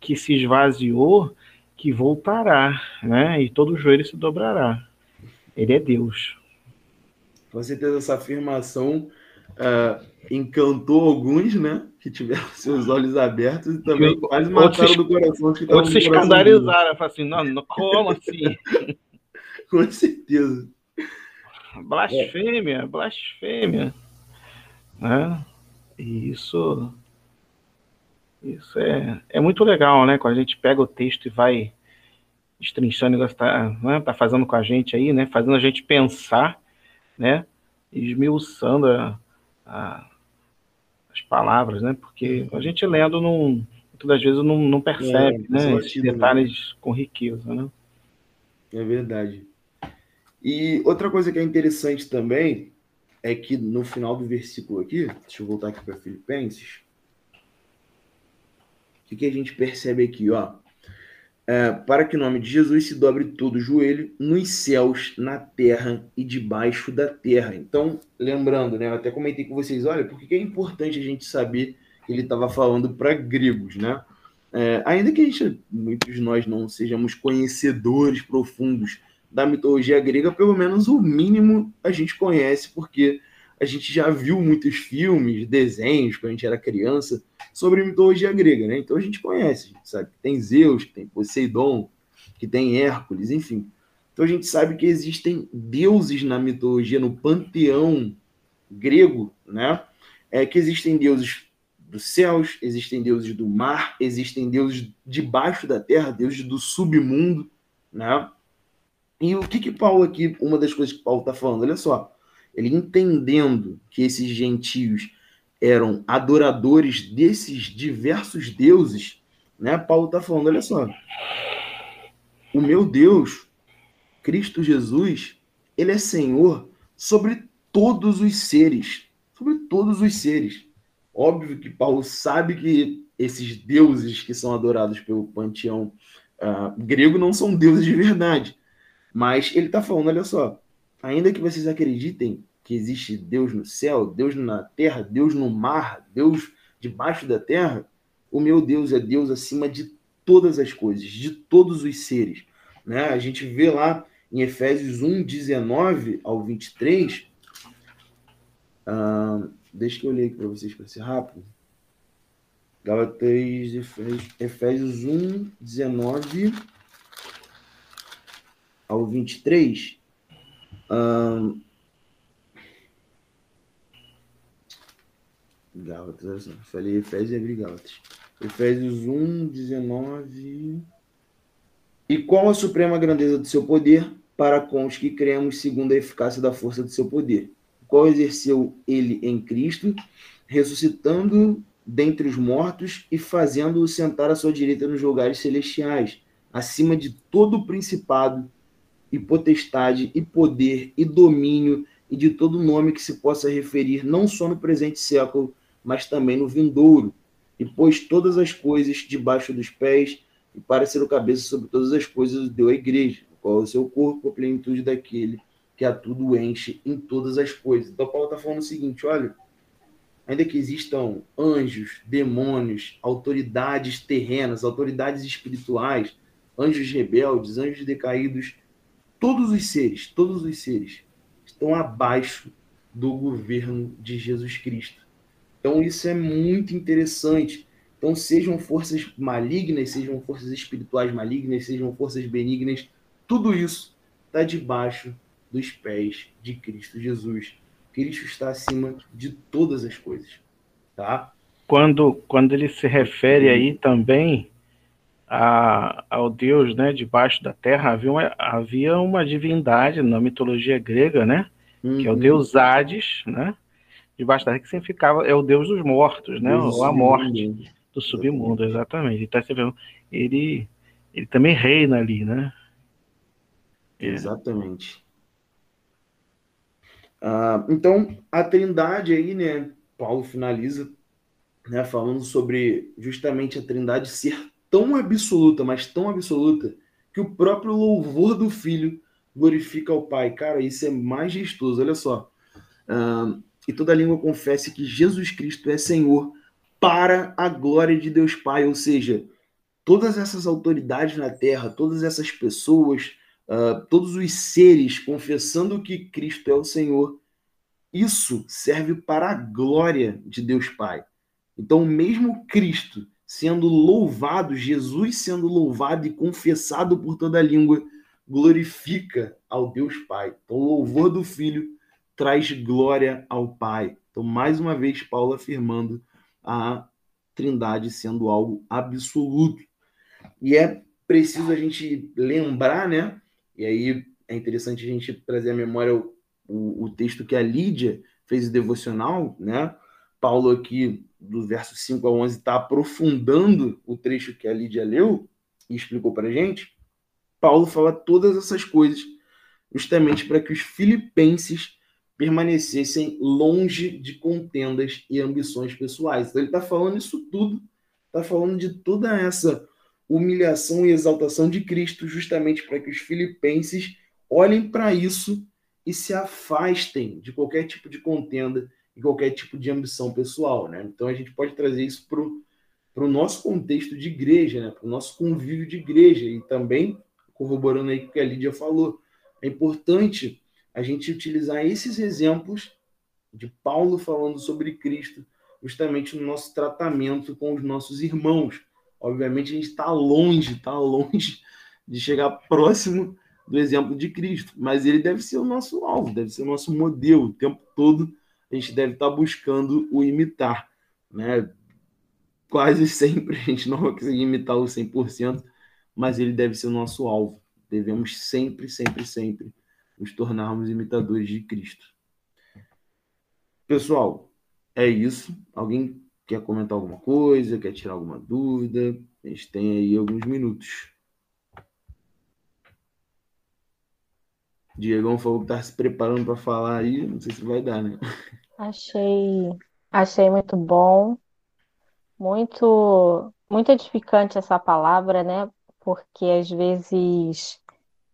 que se esvaziou, que voltará, né? e todo joelho se dobrará. Ele é Deus. Com certeza, essa afirmação uh, encantou alguns, né? Que tiveram seus olhos abertos e também quase mataram se, do coração. Que outros se escandalizaram, falaram assim: não, não como assim? Com certeza. Blasfêmia, é. blasfêmia. Né? E isso, isso é, é muito legal, né? Quando a gente pega o texto e vai destrinchando, está né? tá fazendo com a gente aí, né? Fazendo a gente pensar, né? Esmiuçando a, a, as palavras, né? Porque a gente lendo não, muitas das vezes não, não percebe, é, né? Esses detalhes com riqueza, né? É verdade. E outra coisa que é interessante também é que no final do versículo aqui, deixa eu voltar aqui para Filipenses, o que, que, a gente percebe aqui, ó? É, para que o nome de Jesus se dobre todo o joelho nos céus, na terra e debaixo da terra. Então, lembrando, né? Eu até comentei com vocês, olha, por que é importante a gente saber que ele estava falando para gregos, né? É, ainda que a gente, muitos de nós não sejamos conhecedores profundos da mitologia grega, pelo menos o mínimo a gente conhece, porque a gente já viu muitos filmes, desenhos, quando a gente era criança, sobre mitologia grega, né? Então a gente conhece, sabe que tem Zeus, que tem Poseidon, que tem Hércules, enfim. Então a gente sabe que existem deuses na mitologia, no panteão grego, né? É que existem deuses dos céus, existem deuses do mar, existem deuses debaixo da terra, deuses do submundo, né? E o que que Paulo aqui, uma das coisas que Paulo está falando, olha só, ele entendendo que esses gentios eram adoradores desses diversos deuses, né? Paulo está falando, olha só, o meu Deus, Cristo Jesus, ele é Senhor sobre todos os seres, sobre todos os seres. Óbvio que Paulo sabe que esses deuses que são adorados pelo panteão uh, grego não são deuses de verdade. Mas ele está falando, olha só, ainda que vocês acreditem que existe Deus no céu, Deus na terra, Deus no mar, Deus debaixo da terra, o meu Deus é Deus acima de todas as coisas, de todos os seres. Né? A gente vê lá em Efésios 1, 19 ao 23. Uh, deixa que eu ler aqui para vocês para ser rápido. Gálatas, Efésios 1, 19 ao 23. Um, Gálatas, falei Efésios e abri Gálatas. Efésios 1, 19. E qual a suprema grandeza do seu poder para com os que cremos segundo a eficácia da força do seu poder? Qual exerceu ele em Cristo, ressuscitando dentre os mortos e fazendo-o sentar à sua direita nos lugares celestiais, acima de todo o principado e potestade e poder e domínio e de todo nome que se possa referir não só no presente século, mas também no vindouro, e pôs todas as coisas debaixo dos pés e para ser o cabeça sobre todas as coisas deu à igreja, qual é o seu corpo, a plenitude daquele que a tudo enche em todas as coisas. Então Paulo está falando o seguinte, olha, ainda que existam anjos, demônios, autoridades terrenas, autoridades espirituais, anjos rebeldes, anjos decaídos, todos os seres, todos os seres estão abaixo do governo de Jesus Cristo. Então isso é muito interessante. Então sejam forças malignas, sejam forças espirituais malignas, sejam forças benignas, tudo isso está debaixo dos pés de Cristo Jesus. Cristo está acima de todas as coisas, tá? Quando, quando ele se refere aí também a, ao Deus, né, debaixo da terra, havia uma, havia uma divindade na mitologia grega, né, uhum. que é o uhum. deus Hades, né, debaixo da terra que significava é o deus dos mortos, né, ou a morte do submundo, exatamente. Então você vê, ele ele também reina ali, né? É. Exatamente. Ah, então, a trindade aí, né? Paulo finaliza né, falando sobre justamente a trindade ser tão absoluta, mas tão absoluta, que o próprio louvor do filho glorifica ao Pai. Cara, isso é majestoso, olha só. Ah, e toda língua confesse que Jesus Cristo é Senhor para a glória de Deus Pai, ou seja, todas essas autoridades na terra, todas essas pessoas, uh, todos os seres confessando que Cristo é o Senhor, isso serve para a glória de Deus Pai. Então, mesmo Cristo sendo louvado, Jesus sendo louvado e confessado por toda a língua, glorifica ao Deus Pai. Então, o louvor do Filho traz glória ao Pai. Então, mais uma vez, Paulo afirmando a Trindade sendo algo absoluto. E é preciso a gente lembrar, né, e aí é interessante a gente trazer à memória o, o, o texto que a Lídia fez o devocional, né? Paulo aqui, do verso 5 a 11, está aprofundando o trecho que a Lídia leu e explicou para a gente. Paulo fala todas essas coisas justamente para que os filipenses permanecessem longe de contendas e ambições pessoais. Então ele está falando isso tudo, está falando de toda essa humilhação e exaltação de Cristo, justamente para que os filipenses olhem para isso e se afastem de qualquer tipo de contenda e qualquer tipo de ambição pessoal. Né? Então a gente pode trazer isso para o nosso contexto de igreja, né? para o nosso convívio de igreja, e também corroborando aí o que a Lídia falou. É importante a gente utilizar esses exemplos de Paulo falando sobre Cristo, justamente no nosso tratamento com os nossos irmãos Obviamente a gente está longe, está longe de chegar próximo do exemplo de Cristo, mas ele deve ser o nosso alvo, deve ser o nosso modelo. O tempo todo a gente deve estar tá buscando o imitar, né? Quase sempre a gente não vai conseguir imitá-lo 100%, mas ele deve ser o nosso alvo. Devemos sempre, sempre, sempre nos tornarmos imitadores de Cristo. Pessoal, é isso. Alguém quer comentar alguma coisa, quer tirar alguma dúvida, a gente tem aí alguns minutos. Diegão falou que está se preparando para falar aí, não sei se vai dar, né? Achei, achei muito bom, muito, muito edificante essa palavra, né? Porque às vezes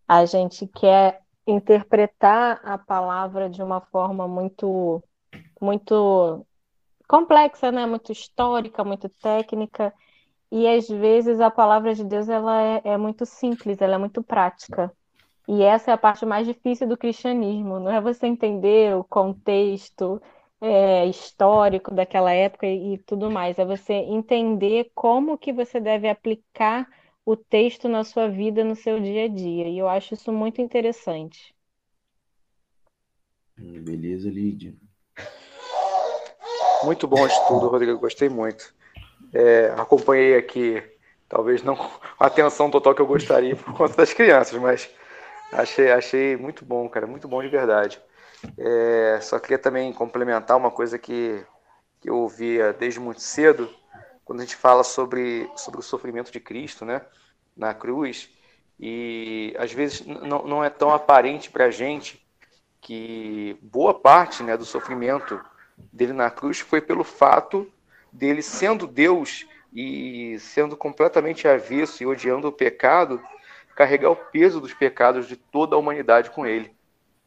a gente quer interpretar a palavra de uma forma muito, muito complexa, né? Muito histórica, muito técnica. E às vezes a palavra de Deus ela é, é, muito simples, ela é muito prática. E essa é a parte mais difícil do cristianismo, não é você entender o contexto é, histórico daquela época e, e tudo mais. É você entender como que você deve aplicar o texto na sua vida, no seu dia a dia. E eu acho isso muito interessante. Beleza, Lídia. Muito bom estudo, Rodrigo. Gostei muito. É, acompanhei aqui, talvez não com a atenção total que eu gostaria por conta das crianças, mas achei, achei muito bom, cara. Muito bom de verdade. É, só queria também complementar uma coisa que, que eu ouvia desde muito cedo, quando a gente fala sobre, sobre o sofrimento de Cristo, né, na cruz, e às vezes não, não é tão aparente para a gente que boa parte né, do sofrimento dele na cruz foi pelo fato dele sendo Deus e sendo completamente avesso e odiando o pecado, carregar o peso dos pecados de toda a humanidade com ele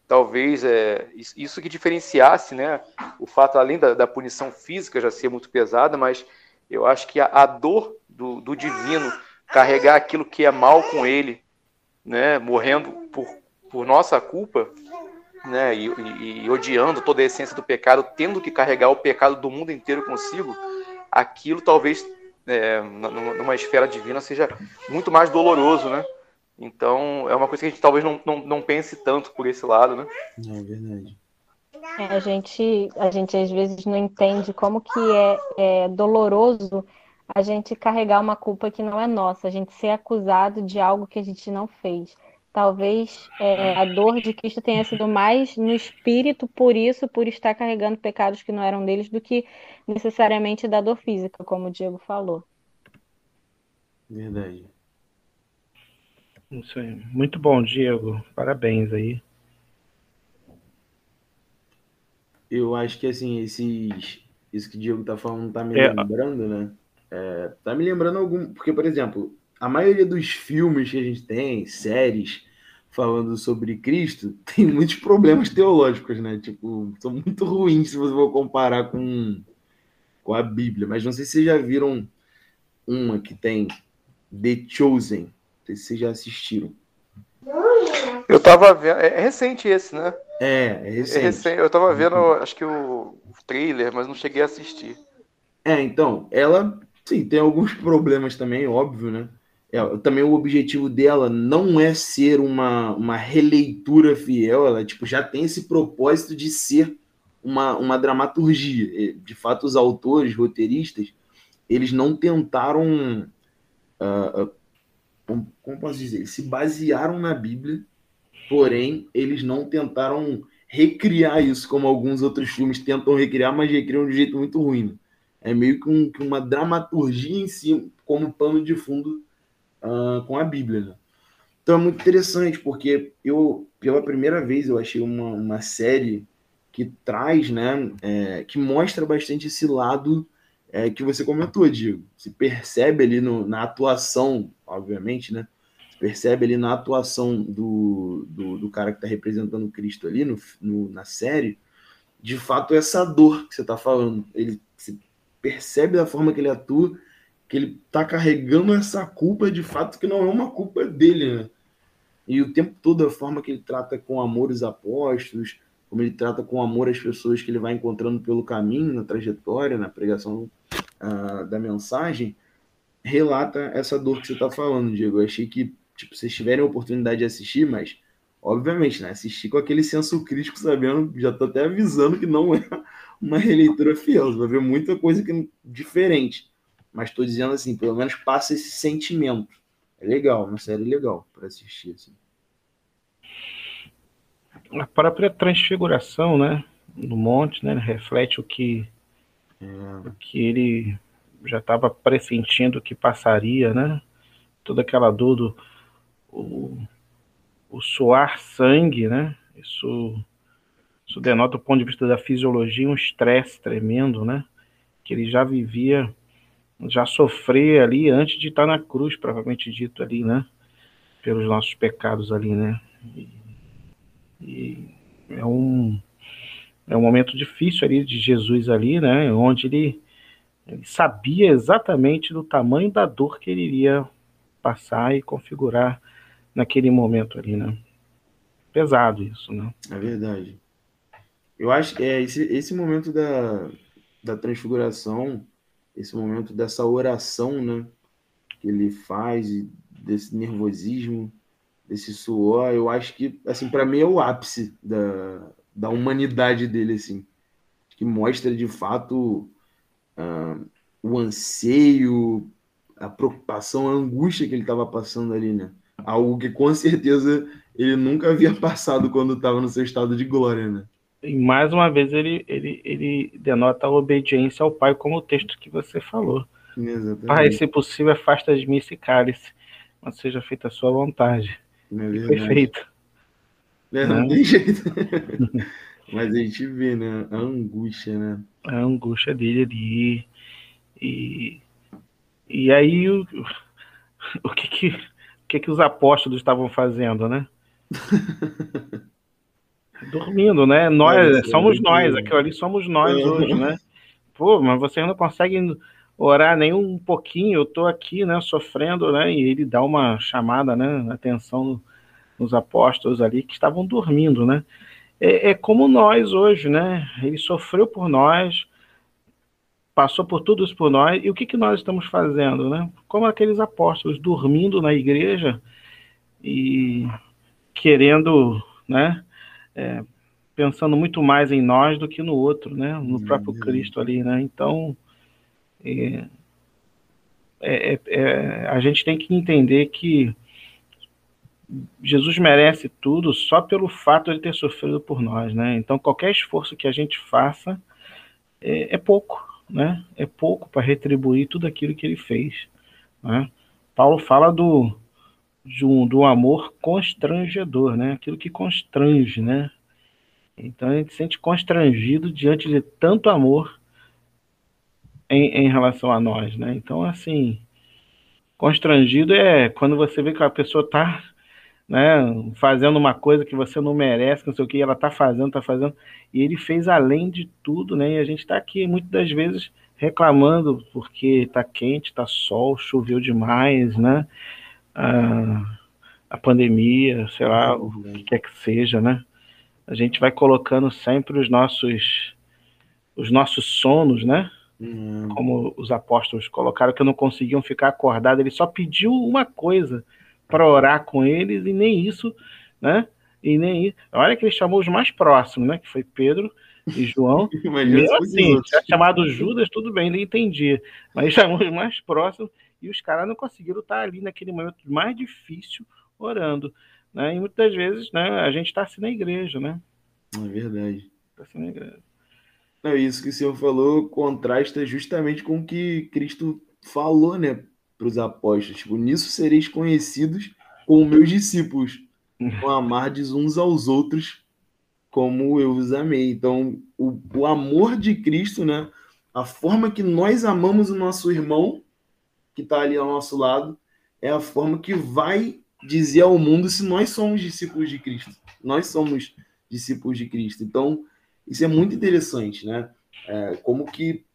talvez é, isso que diferenciasse né, o fato, além da, da punição física já ser muito pesada, mas eu acho que a, a dor do, do, divino carregar aquilo que é mal com ele, né, morrendo por, por nossa culpa, né, e, e, e, odiando toda a essência do pecado, tendo que carregar o pecado do mundo inteiro consigo, aquilo talvez é, numa esfera divina seja muito mais doloroso, né? Então, é uma coisa que a gente talvez não, não, não pense tanto por esse lado, né? É verdade. É, a, gente, a gente às vezes não entende como que é, é doloroso a gente carregar uma culpa que não é nossa, a gente ser acusado de algo que a gente não fez. Talvez é, a dor de Cristo tenha sido mais no espírito, por isso, por estar carregando pecados que não eram deles, do que necessariamente da dor física, como o Diego falou. Verdade. Isso aí. Muito bom, Diego. Parabéns aí. Eu acho que assim, esses, isso que o Diego tá falando tá me É. lembrando, né? É, tá me lembrando algum. Porque, por exemplo, a maioria dos filmes que a gente tem, séries, falando sobre Cristo, tem muitos problemas teológicos, né? Tipo, são muito ruins se você for comparar com, com a Bíblia. Mas não sei se vocês já viram uma que tem The Chosen. Não sei se vocês já assistiram. Eu tava vendo, é, é recente esse, né? É, é É recente. recente. Eu tava vendo, acho que o, trailer, mas não cheguei a assistir. É, então, ela, sim, tem alguns problemas também, óbvio, né? É, também o objetivo dela não é ser uma, uma releitura fiel, ela, tipo, já tem esse propósito de ser uma, uma dramaturgia. De fato, os autores, roteiristas, eles não tentaram, ah, como, posso dizer, eles se basearam na Bíblia, porém, eles não tentaram recriar isso como alguns outros filmes tentam recriar, mas recriam de um jeito muito ruim. né? É meio que, um- que uma dramaturgia em si, como pano de fundo ah, com a Bíblia. né? Então é muito interessante, porque eu, pela primeira vez, eu achei uma, uma série que traz, né, é, que mostra bastante esse lado é, que você comentou, Diego. Se percebe ali no- na atuação, obviamente, né? Se percebe ali na atuação do, do, do cara que está representando Cristo ali no, no- na série, de fato, essa dor que você está falando. Ele se percebe da forma que ele atua, que ele está carregando essa culpa de fato que não é uma culpa dele, né? E o tempo todo a forma que ele trata com amor os apóstolos, como ele trata com amor as pessoas que ele vai encontrando pelo caminho, na trajetória, na pregação ah, da mensagem, relata essa dor que você está falando, Diego. Eu achei que, tipo, vocês tiverem a oportunidade de assistir, mas, obviamente, né? Assistir com aquele senso crítico, sabendo, já tô até avisando que não é uma releitura fiel. Você vai ver muita coisa que, diferente. Mas estou dizendo assim, pelo menos passa esse sentimento. É legal, uma série legal para assistir. Assim. A própria transfiguração, né, do monte, né, reflete o que, o que ele já estava pressentindo que passaria, né? Toda aquela dor do o, o suar sangue, né? Isso, isso denota, do ponto de vista da fisiologia, um estresse tremendo, né? Que ele já vivia, já sofria ali antes de estar na cruz, provavelmente dito ali, né? Pelos nossos pecados ali, né? E, e é um é um momento difícil ali de Jesus ali, né? Onde ele, ele sabia exatamente do tamanho da dor que ele iria passar e configurar naquele momento ali, né? Pesado isso, né? É verdade. Eu acho que é esse, esse momento da, da transfiguração, esse momento dessa oração, né? Que ele faz, desse nervosismo, desse suor, eu acho que, assim, para mim é o ápice da, da humanidade dele, assim. Que mostra de fato uh, o anseio, a preocupação, a angústia que ele estava passando ali, né? Algo que com certeza ele nunca havia passado quando estava no seu estado de glória, né? E mais uma vez ele, ele, ele denota a obediência ao Pai, como o texto que você falou. Exatamente. Pai, se possível, afasta de mim esse cálice, mas seja feita a sua vontade. É Foi feito. É, não, não tem jeito. mas a gente vê, né? A angústia, né? A angústia dele ali. E, e aí o, o que que, o que que os apóstolos estavam fazendo, né? Dormindo, né? Nós, é, somos nós, aquilo ali somos nós é. hoje, né? Pô, mas vocês não conseguem orar nem um pouquinho, eu tô aqui, né, sofrendo, né? E ele dá uma chamada, né, atenção nos apóstolos ali que estavam dormindo, né? É, é como nós hoje, né? Ele sofreu por nós, passou por tudo isso por nós, e o que, que nós estamos fazendo, né? Como aqueles apóstolos dormindo na igreja e querendo, né? É, pensando muito mais em nós do que no outro, né? No próprio Cristo ali, né? Então, é, é, é, a gente tem que entender que Jesus merece tudo só pelo fato de ter sofrido por nós, né? Então, qualquer esforço que a gente faça é, é pouco, né? É pouco para retribuir tudo aquilo que ele fez. Né? Paulo fala do, um, do amor constrangedor, né? Aquilo que constrange, né? Então a gente se sente constrangido diante de tanto amor em, em relação a nós, né? Então, assim, constrangido é quando você vê que a pessoa está né, fazendo uma coisa que você não merece, não sei o que, ela está fazendo, está fazendo, e ele fez além de tudo, né? E a gente está aqui muitas das vezes reclamando porque está quente, está sol, choveu demais, né? A, a pandemia, sei lá, o que quer que seja, né? A gente vai colocando sempre os nossos os nossos sonos, né? Uhum. Como os apóstolos colocaram que não conseguiam ficar acordados, ele só pediu uma coisa, para orar com eles, e nem isso, né? E nem isso. Olha que ele chamou os mais próximos, né? Que foi Pedro e João. Mesmo assim, se chamado Judas, tudo bem, ele entendia. Mas chamou os mais próximos e os caras não conseguiram estar ali naquele momento mais difícil orando. Né? E muitas vezes né, a gente está assim na igreja, né? É verdade. Está assim na igreja. É isso que o senhor falou contrasta justamente com o que Cristo falou, né? Para os apóstolos. Tipo, nisso sereis conhecidos como meus discípulos, com amardes uns aos outros como eu os amei. Então, o, o amor de Cristo, né? A forma que nós amamos o nosso irmão, que está ali ao nosso lado, é a forma que vai dizer ao mundo se nós somos discípulos de Cristo. Nós somos discípulos de Cristo. Então, isso é muito interessante, né? É, como que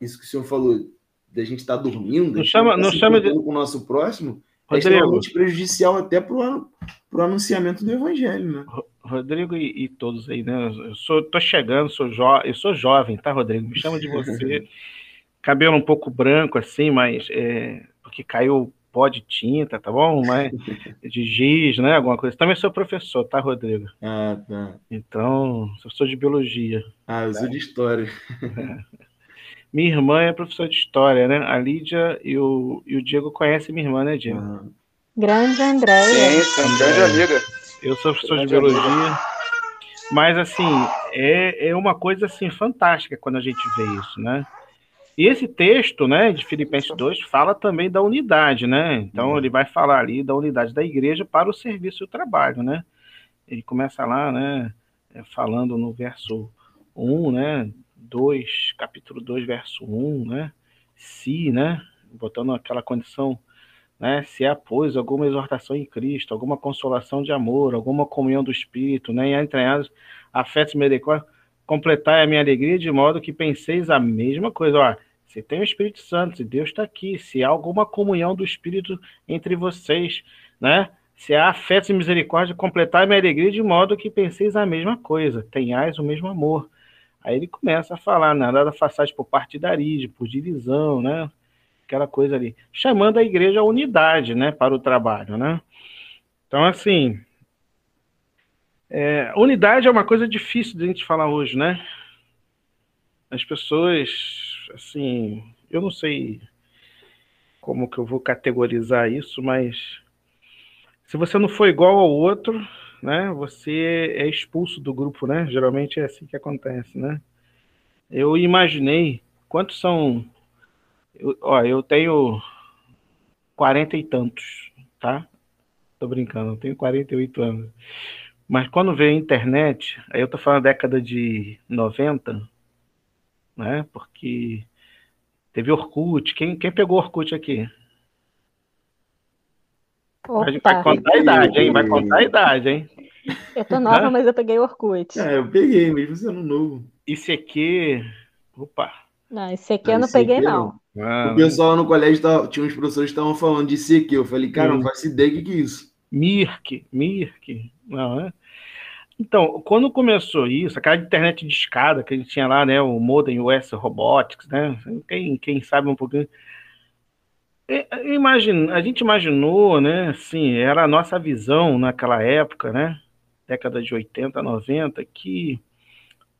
isso que o senhor falou, da gente estar tá dormindo, não chama, não chama de... com o nosso próximo, é Rodrigo, é extremamente prejudicial até para o anunciamento do evangelho, né? Rodrigo e, e, todos aí, né? Eu sou, tô chegando, sou jo, eu sou jovem, tá, Rodrigo? Me chama de você. Cabelo um pouco branco assim, mas é, porque caiu pó de tinta, tá bom? Mas de giz, né? Alguma coisa. Também sou professor, tá, Rodrigo? Ah, tá. Então, eu sou de biologia. Ah, eu sou de história. É. Minha irmã é professora de história, né? A Lídia e o, e o Diego conhecem minha irmã, né, Diego? Uhum. Grande Andréia. Sim, grande amiga. Eu sou professor grande de biologia. Amiga. Mas, assim, é, é uma coisa, assim, fantástica quando a gente vê isso, né? E esse texto, né, de Filipenses 2, fala também da unidade, né? Então, uhum. ele vai falar ali da unidade da igreja para o serviço e o trabalho, né? Ele começa lá, né, falando no verso 1, né, 2, capítulo 2, verso 1, né? Se, né? Botando aquela condição, né? Se há, pois, alguma exortação em Cristo, alguma consolação de amor, alguma comunhão do Espírito, né? E entranhados afetos misericórdia, completai a minha alegria de modo que penseis a mesma coisa. Ó, se tem o Espírito Santo, se Deus está aqui, se há alguma comunhão do Espírito entre vocês, né? Se há afeto e misericórdia, completai minha alegria de modo que penseis a mesma coisa, tenhais o mesmo amor. Aí ele começa a falar, nada da façade por partidarismo, por divisão, né? Aquela coisa ali. Chamando a igreja à unidade, né? Para o trabalho, né? Então, assim, é, unidade é uma coisa difícil de a gente falar hoje, né? As pessoas, assim, eu não sei como que eu vou categorizar isso, mas se você não for igual ao outro, né, você é expulso do grupo, né? Geralmente é assim que acontece, né? Eu imaginei quantos são. Eu, ó, eu tenho quarenta e tantos, tá? Tô brincando, eu tenho 48 anos. Mas quando veio a internet, aí eu tô falando década de 90, né? Porque teve Orkut. Quem, quem pegou Orkut aqui? Opa. Vai contar a idade, hein? Vai contar a idade, hein? Eu tô nova, mas eu peguei Orkut. É, eu peguei, mesmo sendo novo. ICQ. Opa. Não, ICQ eu não peguei, não. Ah, o pessoal no colégio tava, tinha uns professores que estavam falando de ICQ. Eu falei, cara, não faço ideia do que, que é isso. Mirk, Mirk. Não, é? Então, quando começou isso, aquela internet de escada que a gente tinha lá, né, o Modem US Robotics, né, quem, quem sabe um pouquinho, Imagina, a gente imaginou, né, assim, era a nossa visão naquela época, né, década de 80, 90, que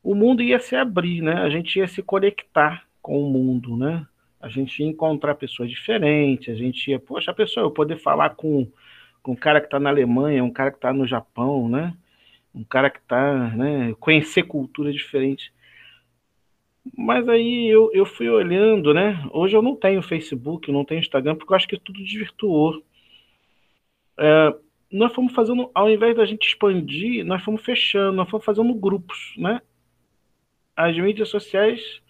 o mundo ia se abrir, né, a gente ia se conectar com o mundo, né, a gente ia encontrar pessoas diferentes, a gente ia, poxa, a pessoa, eu poder falar com, com um cara que está na Alemanha, um cara que está no Japão, né, um cara que está, né, conhecer cultura diferente. Mas aí eu, eu fui olhando, né? Hoje eu não tenho Facebook, não tenho Instagram, porque eu acho que tudo desvirtuou. É, nós fomos fazendo, ao invés da gente expandir, nós fomos fechando, nós fomos fazendo grupos, né? As mídias sociais,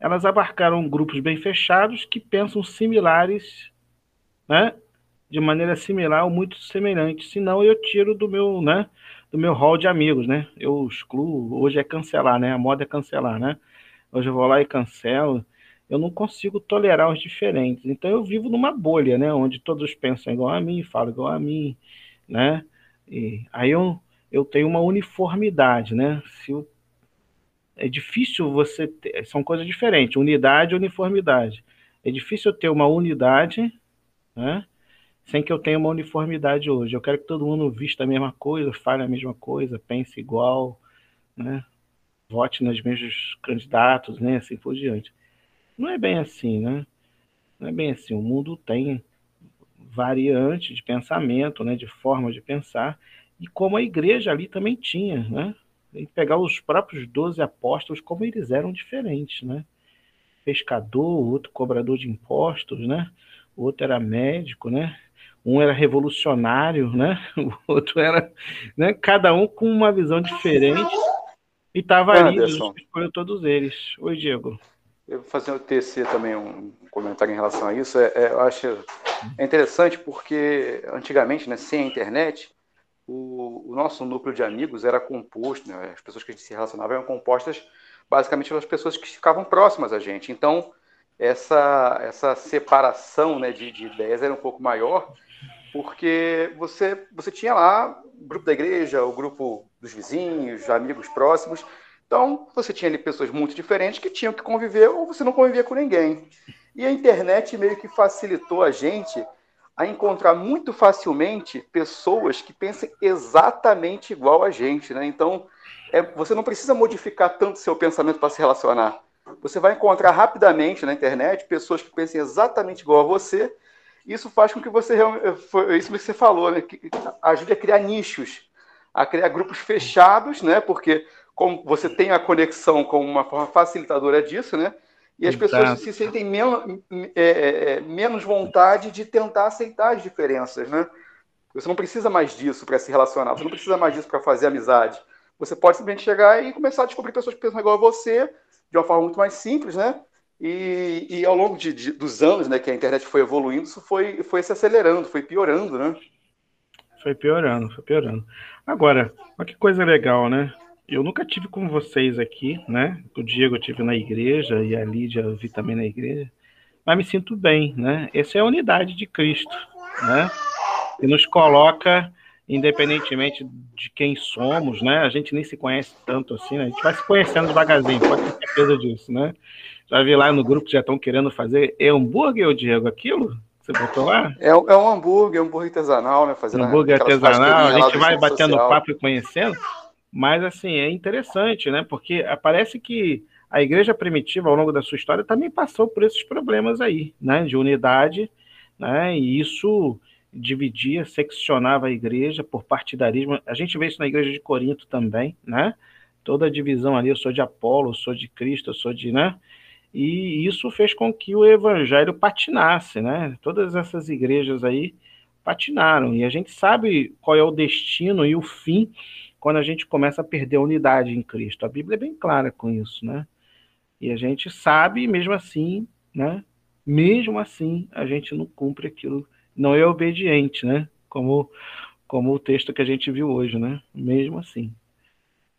elas abarcaram grupos bem fechados que pensam similares, né? De maneira similar ou muito semelhante. Senão eu tiro do meu, né? Do meu hall de amigos, né? Eu excluo, hoje é cancelar, né? A moda é cancelar, né? Hoje eu vou lá e cancelo. Eu não consigo tolerar os diferentes. Então eu vivo numa bolha, né? Onde todos pensam igual a mim, falam igual a mim, né? E aí eu, eu tenho uma uniformidade, né? Se eu, é difícil você ter, são coisas diferentes, unidade e uniformidade. É difícil eu ter uma unidade, né? Sem que eu tenha uma uniformidade hoje. Eu quero que todo mundo vista a mesma coisa, fale a mesma coisa, pense igual, né? Vote nos mesmos candidatos, né? Assim por diante. Não é bem assim, né? Não é bem assim. O mundo tem variante de pensamento, né? De forma de pensar. E como a igreja ali também tinha, né? E pegar os próprios doze apóstolos, como eles eram diferentes, né? Pescador, outro cobrador de impostos, né? Outro era médico, né? Um era revolucionário, né? O outro era, né? Cada um com uma visão diferente e estava ali, escolheu todos eles. Oi, Diego. Eu vou fazer o TC também um comentário em relação a isso. É, é, eu acho é interessante porque antigamente, né, sem a internet, o, o, nosso núcleo de amigos era composto, né, as pessoas que a gente se relacionava eram compostas basicamente pelas pessoas que ficavam próximas a gente. Então, essa, essa separação né, de, de ideias era um pouco maior, porque você, você tinha lá o grupo da igreja, o grupo dos vizinhos, amigos próximos. Então, você tinha ali pessoas muito diferentes que tinham que conviver ou você não convivia com ninguém. E a internet meio que facilitou a gente a encontrar muito facilmente pessoas que pensem exatamente igual a gente, né? Então, é, você não precisa modificar tanto seu pensamento para se relacionar. Você vai encontrar rapidamente na internet pessoas que pensem exatamente igual a você. Isso faz com que você, isso que você falou, né? Que ajude a criar nichos a criar grupos fechados, né? Porque como você tem a conexão como uma forma facilitadora disso, né? E as Exato. pessoas se sentem menos, é, é, é, menos vontade de tentar aceitar as diferenças, né? Você não precisa mais disso para se relacionar, você não precisa mais disso para fazer amizade. Você pode simplesmente chegar e começar a descobrir pessoas que pensam igual a você, de uma forma muito mais simples, né? E, e ao longo de, de, dos anos né, que a internet foi evoluindo, isso foi, foi se acelerando, foi piorando, né? Foi piorando, foi piorando. Agora, olha que coisa legal, né? Eu nunca tive com vocês aqui, né? O Diego eu tive na igreja e a Lídia eu vi também na igreja, mas me sinto bem, né? Essa é a unidade de Cristo, né? e nos coloca independentemente de quem somos, né? A gente nem se conhece tanto assim, né? A gente vai se conhecendo devagarzinho, pode ter certeza disso, né? Já vi lá no grupo que já estão querendo fazer é hambúrguer, Diego, aquilo? Você botou lá? É, é um hambúrguer, um hambúrguer artesanal, né? Fazendo hambúrguer artesanal, a gente vai batendo social. papo e conhecendo, mas assim, é interessante, né? Porque parece que a igreja primitiva, ao longo da sua história, também passou por esses problemas aí, né? De unidade, né? E isso dividia, seccionava a igreja por partidarismo. A gente vê isso na igreja de Corinto também, né? Toda a divisão ali, eu sou de Apolo, eu sou de Cristo, eu sou de, né? E isso fez com que o evangelho patinasse, né? Todas essas igrejas aí patinaram. E a gente sabe qual é o destino e o fim quando a gente começa a perder a unidade em Cristo. A Bíblia é bem clara com isso, né? E a gente sabe, mesmo assim, né? Mesmo assim, a gente não cumpre aquilo não é obediente, né? Como, como o texto que a gente viu hoje, né? Mesmo assim.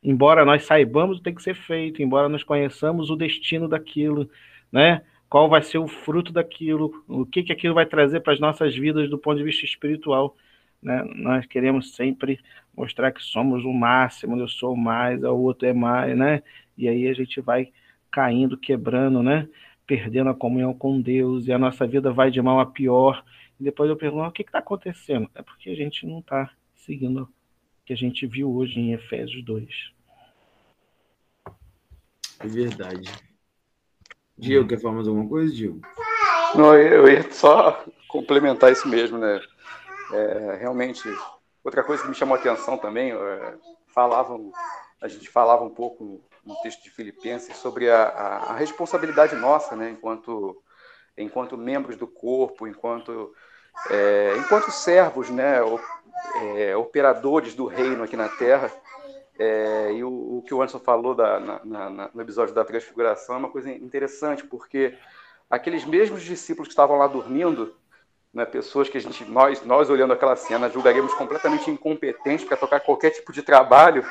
Embora nós saibamos o que tem que ser feito, embora nós conheçamos o destino daquilo, né? Qual vai ser o fruto daquilo, o que, que aquilo vai trazer para as nossas vidas do ponto de vista espiritual. Né? Nós queremos sempre mostrar que somos o máximo, eu sou mais, o outro é mais, né? E aí a gente vai caindo, quebrando, né? Perdendo a comunhão com Deus e a nossa vida vai de mal a pior e depois eu pergunto, o que está acontecendo? É porque a gente não está seguindo que a gente viu hoje em Efésios 2. É verdade. Diego, quer falar mais alguma coisa, Diego? Não, eu ia só complementar isso mesmo, né? É, realmente, outra coisa que me chamou a atenção também, é, falavam, a gente falava um pouco no texto de Filipenses sobre a, a, a responsabilidade nossa, né, enquanto, enquanto membros do corpo, enquanto é, enquanto servos, né, é, operadores do reino aqui na Terra, é, e o, o, que o Anderson falou da, na, na, no episódio da transfiguração é uma coisa interessante, porque aqueles mesmos discípulos que estavam lá dormindo, né, pessoas que a gente, nós, nós olhando aquela cena, julgaríamos completamente incompetentes para tocar qualquer tipo de trabalho,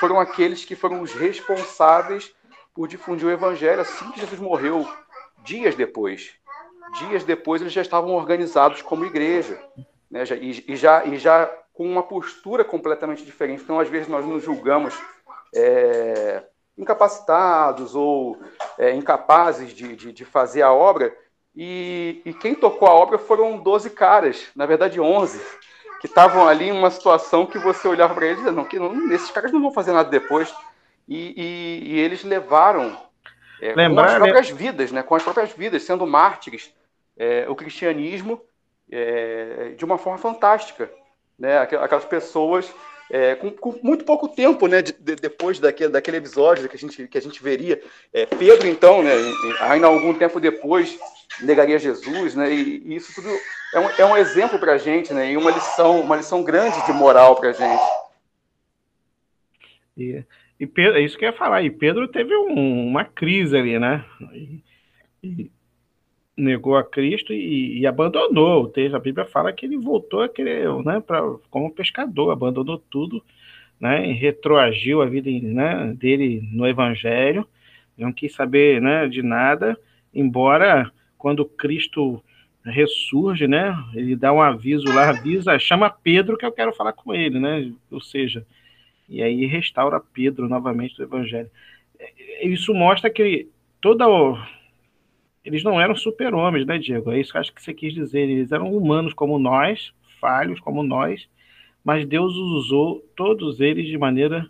foram aqueles que foram os responsáveis por difundir o evangelho assim que Jesus morreu, dias depois. Dias depois eles já estavam organizados como igreja, né? e, e, já, e já com uma postura completamente diferente. Então, às vezes, nós nos julgamos é, incapacitados ou é, incapazes de, de, de, fazer a obra, e, e quem tocou a obra foram 12 caras, na verdade 11, que estavam ali em uma situação que você olhava para eles e dizia, não, que não, esses caras não vão fazer nada depois. E, e, e eles levaram é, Lembrar, com as próprias vidas, né, com as próprias vidas, sendo mártires, é, o cristianismo é, de uma forma fantástica. Né? Aquelas pessoas é, com, com, muito pouco tempo né, de, de, depois daquele, daquele episódio que a gente, que a gente veria. É, Pedro, então, né, ainda algum tempo depois, negaria Jesus, né, e, e isso tudo é um, é um exemplo para a gente, né, e uma lição, uma lição grande de moral para a gente. E, e Pedro, é isso que eu ia falar, e Pedro teve um, uma crise ali, né, e, e negou a Cristo e, e, abandonou. O texto, a Bíblia fala que ele voltou a querer, né, pra, como pescador, abandonou tudo, né, retroagiu a vida né, dele no Evangelho, não quis saber né, de nada, embora quando Cristo ressurge, né, ele dá um aviso lá, avisa, chama Pedro que eu quero falar com ele, né, ou seja, e aí restaura Pedro novamente do Evangelho. Isso mostra que toda eles não eram super-homens, né, Diego? É isso que eu acho que você quis dizer. Eles eram humanos como nós, falhos como nós, mas Deus usou todos eles de maneira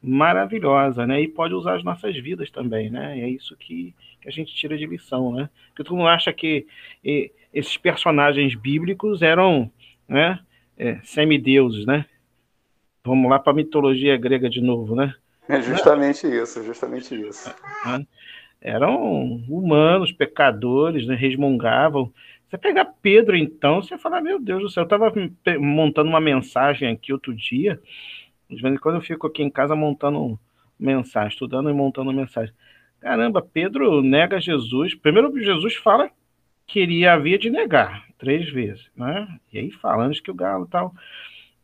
maravilhosa, né? E pode usar as nossas vidas também, né? E é isso que, que a gente tira de lição, né? Porque todo mundo acha que e, esses personagens bíblicos eram, né? É, semideuses, né? Vamos lá para a mitologia grega de novo, né? É justamente isso, justamente isso. É, eram humanos, pecadores, né, resmungavam. Você pegar Pedro, então, você fala, meu Deus do céu, eu estava montando uma mensagem aqui outro dia, de vez em quando eu fico aqui em casa montando mensagem, estudando e montando mensagem. Caramba, Pedro nega Jesus. Primeiro, Jesus fala que iria havia de negar três vezes, né? E aí falando que o galo tal.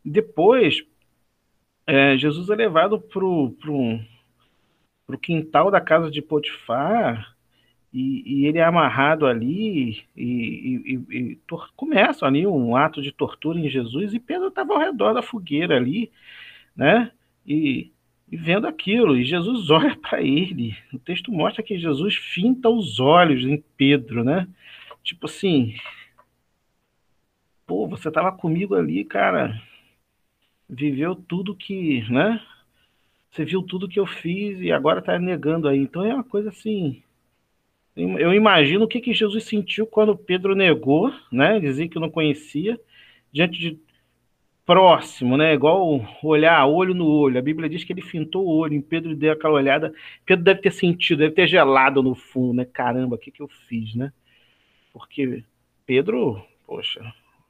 Depois, é, Jesus é levado para um para o quintal da casa de Potifar e, e ele é amarrado ali e, e, e começa ali um ato de tortura em Jesus e Pedro estava ao redor da fogueira ali, né? E, e vendo aquilo, e Jesus olha para ele. O texto mostra que Jesus finta os olhos em Pedro, né? Tipo assim, pô, você estava comigo ali, cara, viveu tudo que, né? Você viu tudo que eu fiz e agora está negando aí. Então é uma coisa assim eu imagino o que, que Jesus sentiu quando Pedro negou, né? Dizia que não conhecia, diante de próximo, né? Igual olhar olho no olho. A Bíblia diz que ele fintou o olho, em Pedro deu aquela olhada. Pedro deve ter sentido, deve ter gelado no fundo, né? Caramba, o que, que eu fiz, né? Porque Pedro, poxa,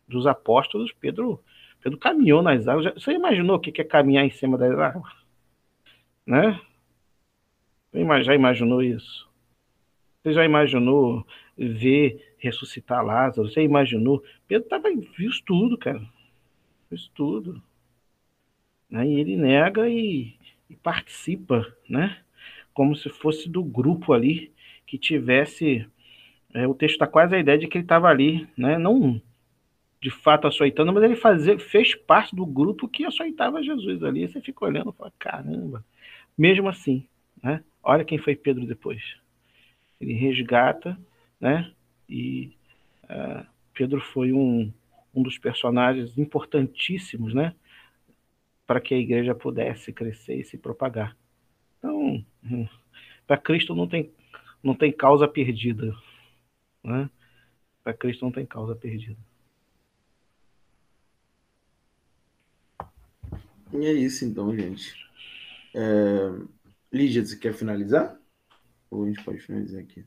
dos apóstolos, Pedro, Pedro caminhou nas águas. Você imaginou o que é caminhar em cima das águas? Né? Já imaginou isso? Você já imaginou ver ressuscitar Lázaro? Você imaginou? Pedro tava, viu tudo, cara. Isso tudo. Né? E ele nega e, e participa, né? Como se fosse do grupo ali que tivesse. É, o texto está quase a ideia de que ele estava ali, né? Não de fato açoitando, mas ele fazia, fez parte do grupo que açoitava Jesus ali. Você fica olhando e fala, caramba. Mesmo assim, né? Olha quem foi Pedro depois ele resgata, né? E uh, Pedro foi um, um dos personagens importantíssimos, né? Para que a igreja pudesse crescer e se propagar. Então, hum, para Cristo não tem, não tem causa perdida, né? Para Cristo não tem causa perdida. E é isso então, gente. É... Lígia, você quer finalizar? Ou a gente pode finalizar aqui?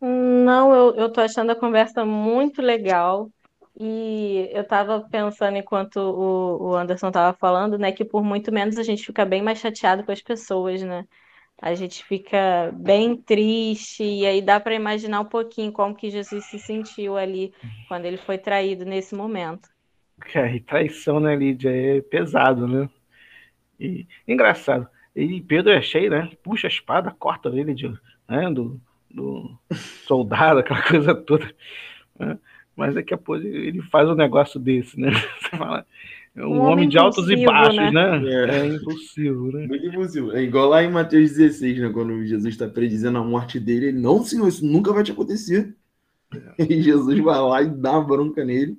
Não, eu, eu tô achando a conversa muito legal. E eu estava pensando, enquanto o, o Anderson estava falando, né, que por muito menos a gente fica bem mais chateado com as pessoas, né? A gente fica bem triste, e aí dá para imaginar um pouquinho como que Jesus se sentiu ali quando ele foi traído nesse momento. É, e traição, né, Lídia? É pesado, né? E engraçado. E Pedro é cheio, né? Puxa a espada, corta ele de, né, do, do soldado, aquela coisa toda. Né? Mas daqui a pouco ele faz um negócio desse, né? Você fala, é um, um homem de altos e baixos, né? né? É. é impulsivo, né? Muito impulsivo. É igual lá em Mateus 16, né? Quando Jesus está predizendo a morte dele, ele, não, senhor, isso nunca vai te acontecer. É. E Jesus vai lá e dá uma bronca nele.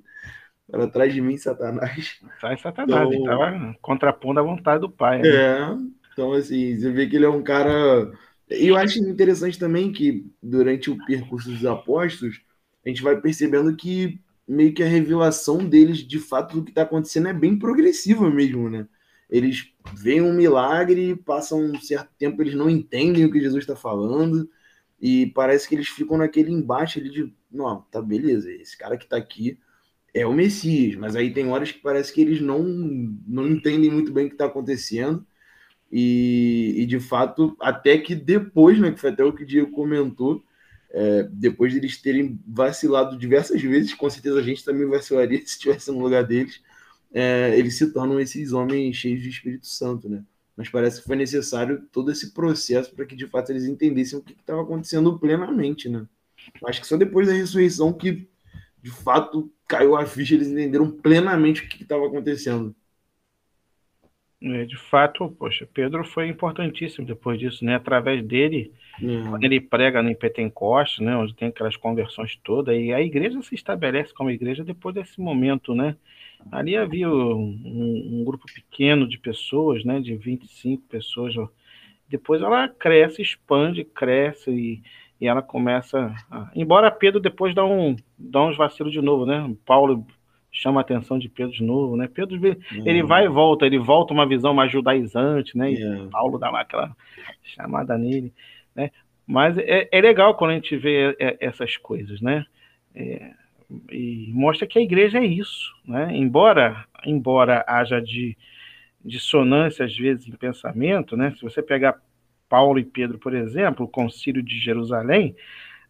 Para trás de mim, Satanás. Sai Satanás, então, ele estava contrapondo a vontade do Pai. Né? É, então assim, você vê que ele é um cara e eu acho interessante também que durante o percurso dos apóstolos, a gente vai percebendo que meio que a revelação deles de fato do que está acontecendo é bem progressiva mesmo, né? Eles veem um milagre, passam um certo tempo, eles não entendem o que Jesus está falando, e parece que eles ficam naquele embate ali de, não, tá beleza, esse cara que está aqui é o Messias, mas aí tem horas que parece que eles não, não entendem muito bem o que está acontecendo, e, e, de fato, até que depois, né, que foi até o que o Diego comentou, é, depois de eles terem vacilado diversas vezes, com certeza a gente também vacilaria se estivesse no lugar deles, é, eles se tornam esses homens cheios de Espírito Santo, né? Mas parece que foi necessário todo esse processo para que de fato eles entendessem o que estava acontecendo plenamente, né? Acho que só depois da ressurreição que de fato caiu a ficha, eles entenderam plenamente o que estava acontecendo. É, de fato, poxa, Pedro foi importantíssimo depois disso, né? Através dele, uhum. quando ele prega no Pentecoste, né? Onde tem aquelas conversões todas, e a igreja se estabelece como igreja depois desse momento, né? Ali havia um, um, grupo pequeno de pessoas, né? De 25 pessoas. Depois ela cresce, expande, cresce e, e ela começa. A... Embora Pedro depois dá, um, dá uns vacilos de novo, né? Paulo chama a atenção de Pedro de novo, né? Pedro ele vai e volta, ele volta uma visão mais judaizante, né? E Paulo dá lá aquela chamada nele, né? Mas é, é legal quando a gente vê é, essas coisas, né? É, e mostra que a igreja é isso, né? Embora, embora haja de dissonância às vezes em pensamento, né? Se você pegar Paulo e Pedro, por exemplo, o Concílio de Jerusalém,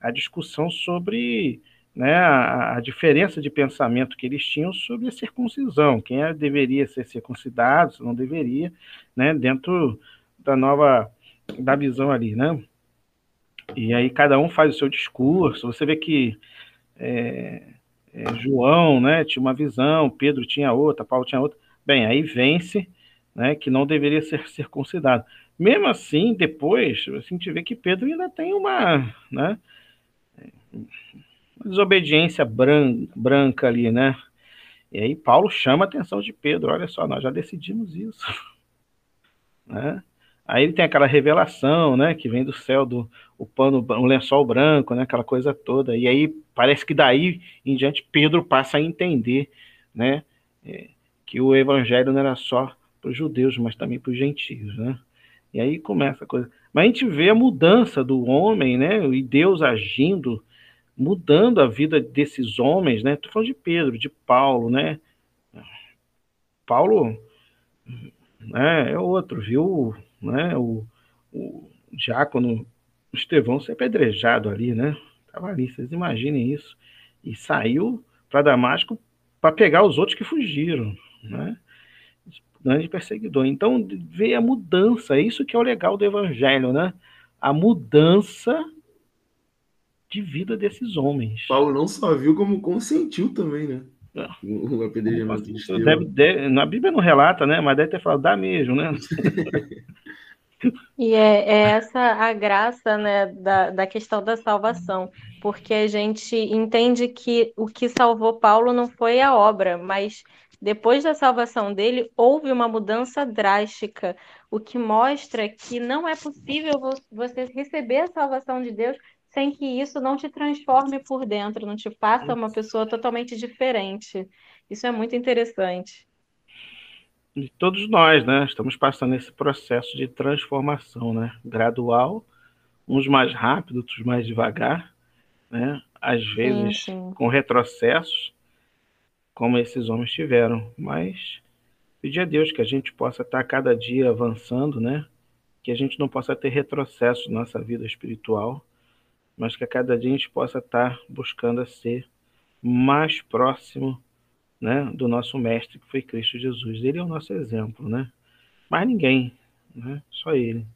a discussão sobre né, a, diferença de pensamento que eles tinham sobre a circuncisão, quem é, deveria ser circuncidado, se não deveria, né, dentro da nova da visão ali, né? E aí cada um faz o seu discurso. Você vê que é, é, João né, tinha uma visão, Pedro tinha outra, Paulo tinha outra. Bem, aí vence né, que não deveria ser circuncidado. Mesmo assim, depois, a gente vê que Pedro ainda tem uma, né, desobediência branca, branca ali, né? E aí Paulo chama a atenção de Pedro, olha só, nós já decidimos isso. Né? Aí ele tem aquela revelação, né, que vem do céu do o pano, o lençol branco, né, aquela coisa toda. E aí parece que daí em diante Pedro passa a entender, né, é, que o evangelho não era só para os judeus, mas também para os gentios, né? E aí começa a coisa. Mas a gente vê a mudança do homem, né, e Deus agindo, mudando a vida desses homens, né? Tô falando de Pedro, de Paulo, né? Paulo né, é outro, viu? Né, o, o diácono Estevão ser apedrejado ali, né? Tava ali, vocês imaginem isso. E saiu para Damasco para pegar os outros que fugiram, né? Grande perseguidor. Então veio a mudança, é isso que é o legal do evangelho, né? A mudança de vida desses homens. Paulo não só viu, como consentiu também, né? O apedrejamento de deve, deve, Na Bíblia não relata, né? Mas deve ter falado, dá mesmo, né? E é, é, essa a graça né, da, da questão da salvação, porque a gente entende que o que salvou Paulo não foi a obra, mas depois da salvação dele houve uma mudança drástica, o que mostra que não é possível você receber a salvação de Deus sem que isso não te transforme por dentro, não te faça uma pessoa totalmente diferente. Isso é muito interessante. E todos nós, né, estamos passando esse processo de transformação, né, gradual, uns mais rápido, outros mais devagar, né, às vezes sim, sim. com retrocessos, como esses homens tiveram, mas pedir a Deus que a gente possa estar cada dia avançando, né, que a gente não possa ter retrocesso na nossa vida espiritual, mas que a cada dia a gente possa estar buscando ser mais próximo né, do nosso mestre, que foi Cristo Jesus. Ele é o nosso exemplo, né? Mais ninguém, né? Só ele.